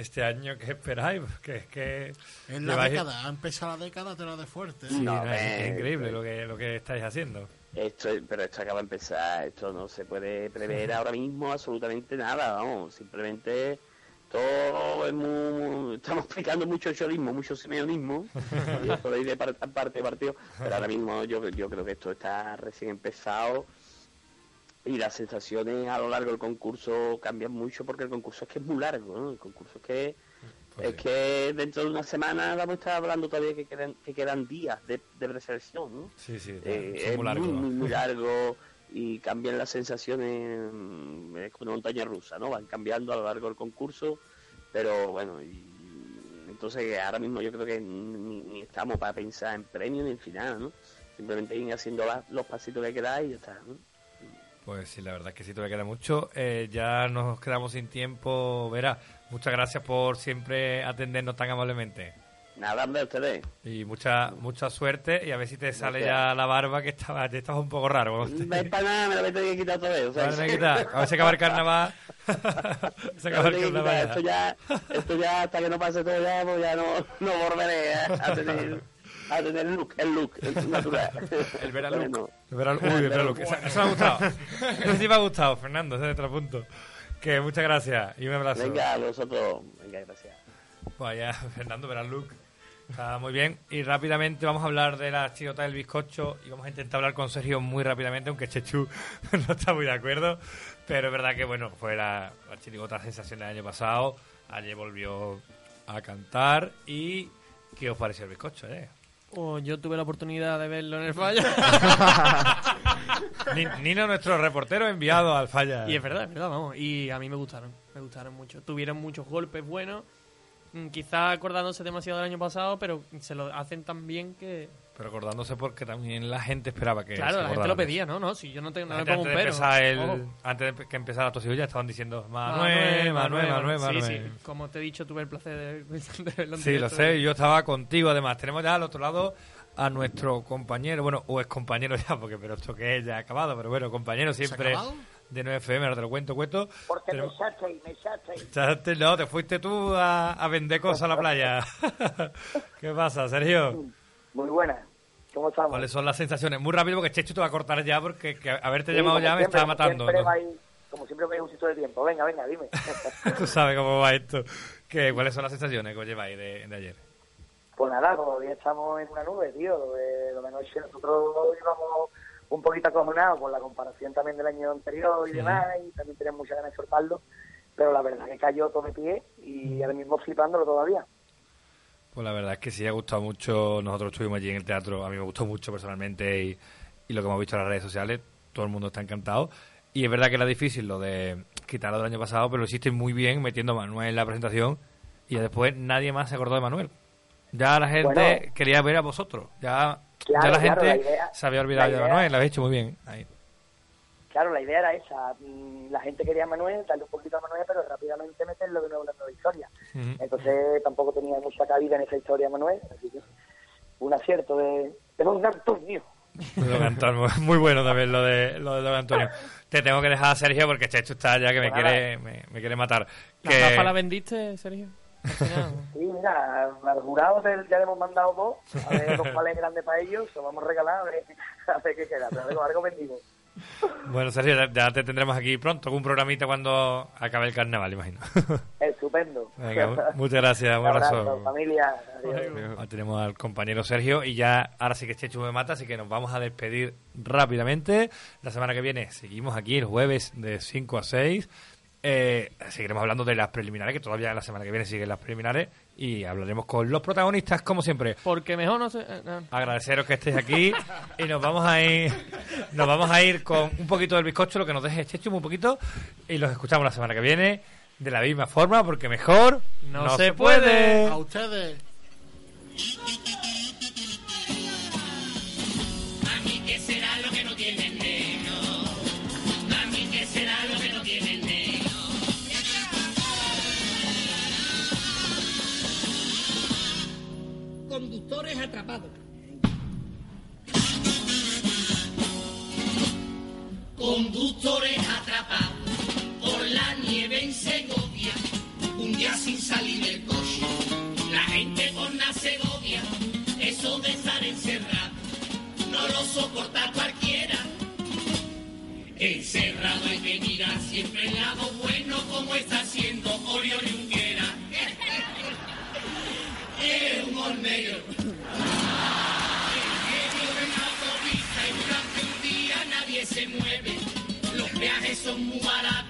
Speaker 2: este año, ¿qué esperáis? Porque es que...
Speaker 3: En la
Speaker 2: lleváis-
Speaker 3: década, ha empezado la década, te lo de fuerte. ¿eh?
Speaker 2: Sí,
Speaker 13: No,
Speaker 2: no, es, es increíble lo que, lo que estáis haciendo.
Speaker 13: Esto, pero esto acaba de empezar, esto no se puede prever ahora mismo absolutamente nada, vamos, simplemente todo es muy, estamos explicando mucho chorismo, mucho simeonismo, *laughs* y eso de ir de par- parte de partido, pero ahora mismo yo, yo creo que esto está recién empezado y las sensaciones a lo largo del concurso cambian mucho porque el concurso es que es muy largo, ¿no? El concurso es que
Speaker 2: Pues
Speaker 13: es que dentro de una semana vamos a estar hablando todavía que quedan, que quedan días de, de preselección, ¿no?
Speaker 2: Sí, sí,
Speaker 13: Eh, es
Speaker 2: muy largos.
Speaker 13: muy, muy *laughs* largo y cambian las sensaciones, mm, es como una montaña rusa, ¿no? Van cambiando a lo largo del concurso, pero bueno, y entonces ahora mismo yo creo que ni, ni estamos para pensar en premio ni en final, ¿no? Simplemente ir haciendo la- los pasitos que hay que dar y ya está, ¿no?
Speaker 2: Pues sí, la verdad es que sí, todavía queda mucho. Eh, ya nos quedamos sin tiempo. Verá, muchas gracias por siempre atendernos tan amablemente.
Speaker 13: Nada, hombre, ustedes.
Speaker 2: Y mucha mucha suerte y a ver si te sale
Speaker 13: Gracias.
Speaker 2: ya la barba que estaba, te estabas un poco raro.
Speaker 13: No es para nada, me la voy a tener que quitar otra vez. o sea,
Speaker 2: Vale, me quita. A ver si acaba el carnaval. *laughs* se acaba el
Speaker 13: Me
Speaker 2: carnaval.
Speaker 13: Esto ya, esto ya hasta que no pase todo ya, pues ya no, no volveré a tener a tener el look, el look *laughs* el natural.
Speaker 2: El verano.
Speaker 13: Bueno,
Speaker 2: El verano- Uy, el verano. Eso, eso me ha gustado. Eso sí me ha gustado, Fernando. Ese es otro punto. Que muchas gracias y un abrazo.
Speaker 13: Venga, vosotros. Venga, gracias.
Speaker 2: Vaya, Fernando, verás look. Está muy bien. Y rápidamente vamos a hablar de la chirota del bizcocho y vamos a intentar hablar con Sergio muy rápidamente, aunque Chechu *laughs* no está muy de acuerdo. Pero es verdad que, bueno, fue la, la chirigota sensación del año pasado. Ayer volvió a cantar. ¿Y qué os pareció el bizcocho, eh?
Speaker 4: O yo tuve la oportunidad de verlo en el falla. *laughs*
Speaker 2: Ni- Nino, nuestro reportero enviado al falla.
Speaker 4: Y es verdad, es verdad, vamos. Y a mí me gustaron, me gustaron mucho. Tuvieron muchos golpes buenos. Mm, Quizá acordándose demasiado del año pasado, pero se lo hacen tan bien que...
Speaker 2: Pero acordándose porque también la gente esperaba que.
Speaker 4: claro,
Speaker 2: se
Speaker 4: la gente lo pedía, ¿no? No, si yo no, te, no un
Speaker 2: antes de
Speaker 4: pero.
Speaker 2: empezar el- antes de que empezara la tosilla estaban diciendo Manuel, Manuel, Manuel, Manuel.
Speaker 4: Sí, sí, como te he dicho, tuve el placer de, de verlo
Speaker 2: Sí, lo sé, yo estaba contigo además. Tenemos ya al otro lado a nuestro compañero, bueno, o es compañero *laughs* ya, porque pero esto que es ya acabado, pero bueno, compañero siempre de 9FM, ahora te lo cuento, cuento.
Speaker 14: Porque me
Speaker 2: Tenemos-
Speaker 14: echasteis, me echasteis.
Speaker 2: Echaste- No, te fuiste tú a, a vender cosas a la playa. *laughs* ¿Qué pasa, Sergio?
Speaker 14: Muy buena. ¿Cómo estamos?
Speaker 2: ¿Cuáles son las sensaciones? Muy rápido porque Chechu te va a cortar ya porque que haberte
Speaker 14: Sí,
Speaker 2: llamado ya me
Speaker 14: siempre, como
Speaker 2: matando.
Speaker 14: Siempre
Speaker 2: ¿no?
Speaker 14: vais- como siempre vais un sitio de tiempo. Venga, venga, dime. *laughs*
Speaker 2: Tú sabes cómo va esto. ¿Qué, ¿Cuáles son las sensaciones que os lleváis de, de ayer?
Speaker 14: pues nada, todavía estamos en una nube, tío. Lo de, lo de noche nosotros íbamos un poquito acojonados por la comparación también del año anterior y
Speaker 2: Sí.
Speaker 14: demás. Y también tenemos muchas ganas de soltarlo. Pero la verdad es que cayó todo de pie y ahora mismo flipándolo todavía.
Speaker 2: Pues la verdad es que sí ha gustado mucho. Nosotros estuvimos allí en el teatro, a mí me gustó mucho personalmente y, y lo que hemos visto en las redes sociales, todo el mundo está encantado. Y es verdad que era difícil lo de quitarlo del año pasado, pero lo hiciste muy bien metiendo a Manuel en la presentación y después nadie más se acordó de Manuel. Ya la gente
Speaker 14: Bueno.
Speaker 2: quería ver a vosotros. Ya,
Speaker 14: Claro,
Speaker 2: ya la
Speaker 14: claro,
Speaker 2: gente
Speaker 14: la idea-
Speaker 2: se había olvidado de Manuel, lo habéis hecho muy bien. Ahí.
Speaker 14: Claro, la idea era esa. Mm, La gente quería a Manuel, darle un poquito a Manuel, pero rápidamente meterlo de nuevo en la nueva historia. Entonces tampoco tenía mucha cabida en esa historia Manuel, así que un acierto de, de don Antonio.
Speaker 2: Don Antonio, *laughs* muy bueno también lo de, lo de Don Antonio. Te tengo que dejar, Sergio, porque Chechu está ya que me
Speaker 14: Pues
Speaker 2: quiere, me, me quiere matar.
Speaker 4: ¿La
Speaker 2: Que-
Speaker 4: gafa la vendiste, Sergio? *laughs*
Speaker 14: Sí, mira, al jurado ya le hemos mandado dos, a ver *laughs* los cuales grandes para ellos, se lo vamos a regalar, a ver, a ver qué queda, pero algo, algo vendido.
Speaker 2: Bueno, Sergio, ya- ya te tendremos aquí pronto, un programita cuando acabe el carnaval, imagino.
Speaker 14: Estupendo.
Speaker 2: Venga, *laughs* muchas gracias, un
Speaker 14: Un abrazo,
Speaker 2: abrazo.
Speaker 14: familia. Adiós.
Speaker 2: Ahora tenemos al compañero Sergio y ya ahora sí que Chechu me mata, así que nos vamos a despedir rápidamente. La semana que viene seguimos aquí el jueves de 5 a 6. Eh, seguiremos hablando de las preliminares, que todavía la semana que viene siguen las preliminares y hablaremos con los protagonistas como siempre.
Speaker 4: Porque mejor no sé... eh, no.
Speaker 2: Agradeceros que estéis aquí y nos vamos a ir nos vamos a ir con un poquito del bizcocho, lo que nos deje Chechu un poquito y los escuchamos la semana que viene de la misma forma porque mejor
Speaker 4: No se puede.
Speaker 3: A ustedes.
Speaker 10: Mami, ¿qué será lo que no tiene el negro? Mami, ¿qué será lo que no tiene el negro? Conductores atrapados. Conductores atrapados Día sin salir del coche. La gente por la Segovia. Eso de estar encerrado no lo soporta cualquiera. Encerrado hay que mirar siempre el lado bueno como está haciendo Oriol Junquera. *laughs* Es humor medio y un día nadie se mueve. Los peajes son muy baratos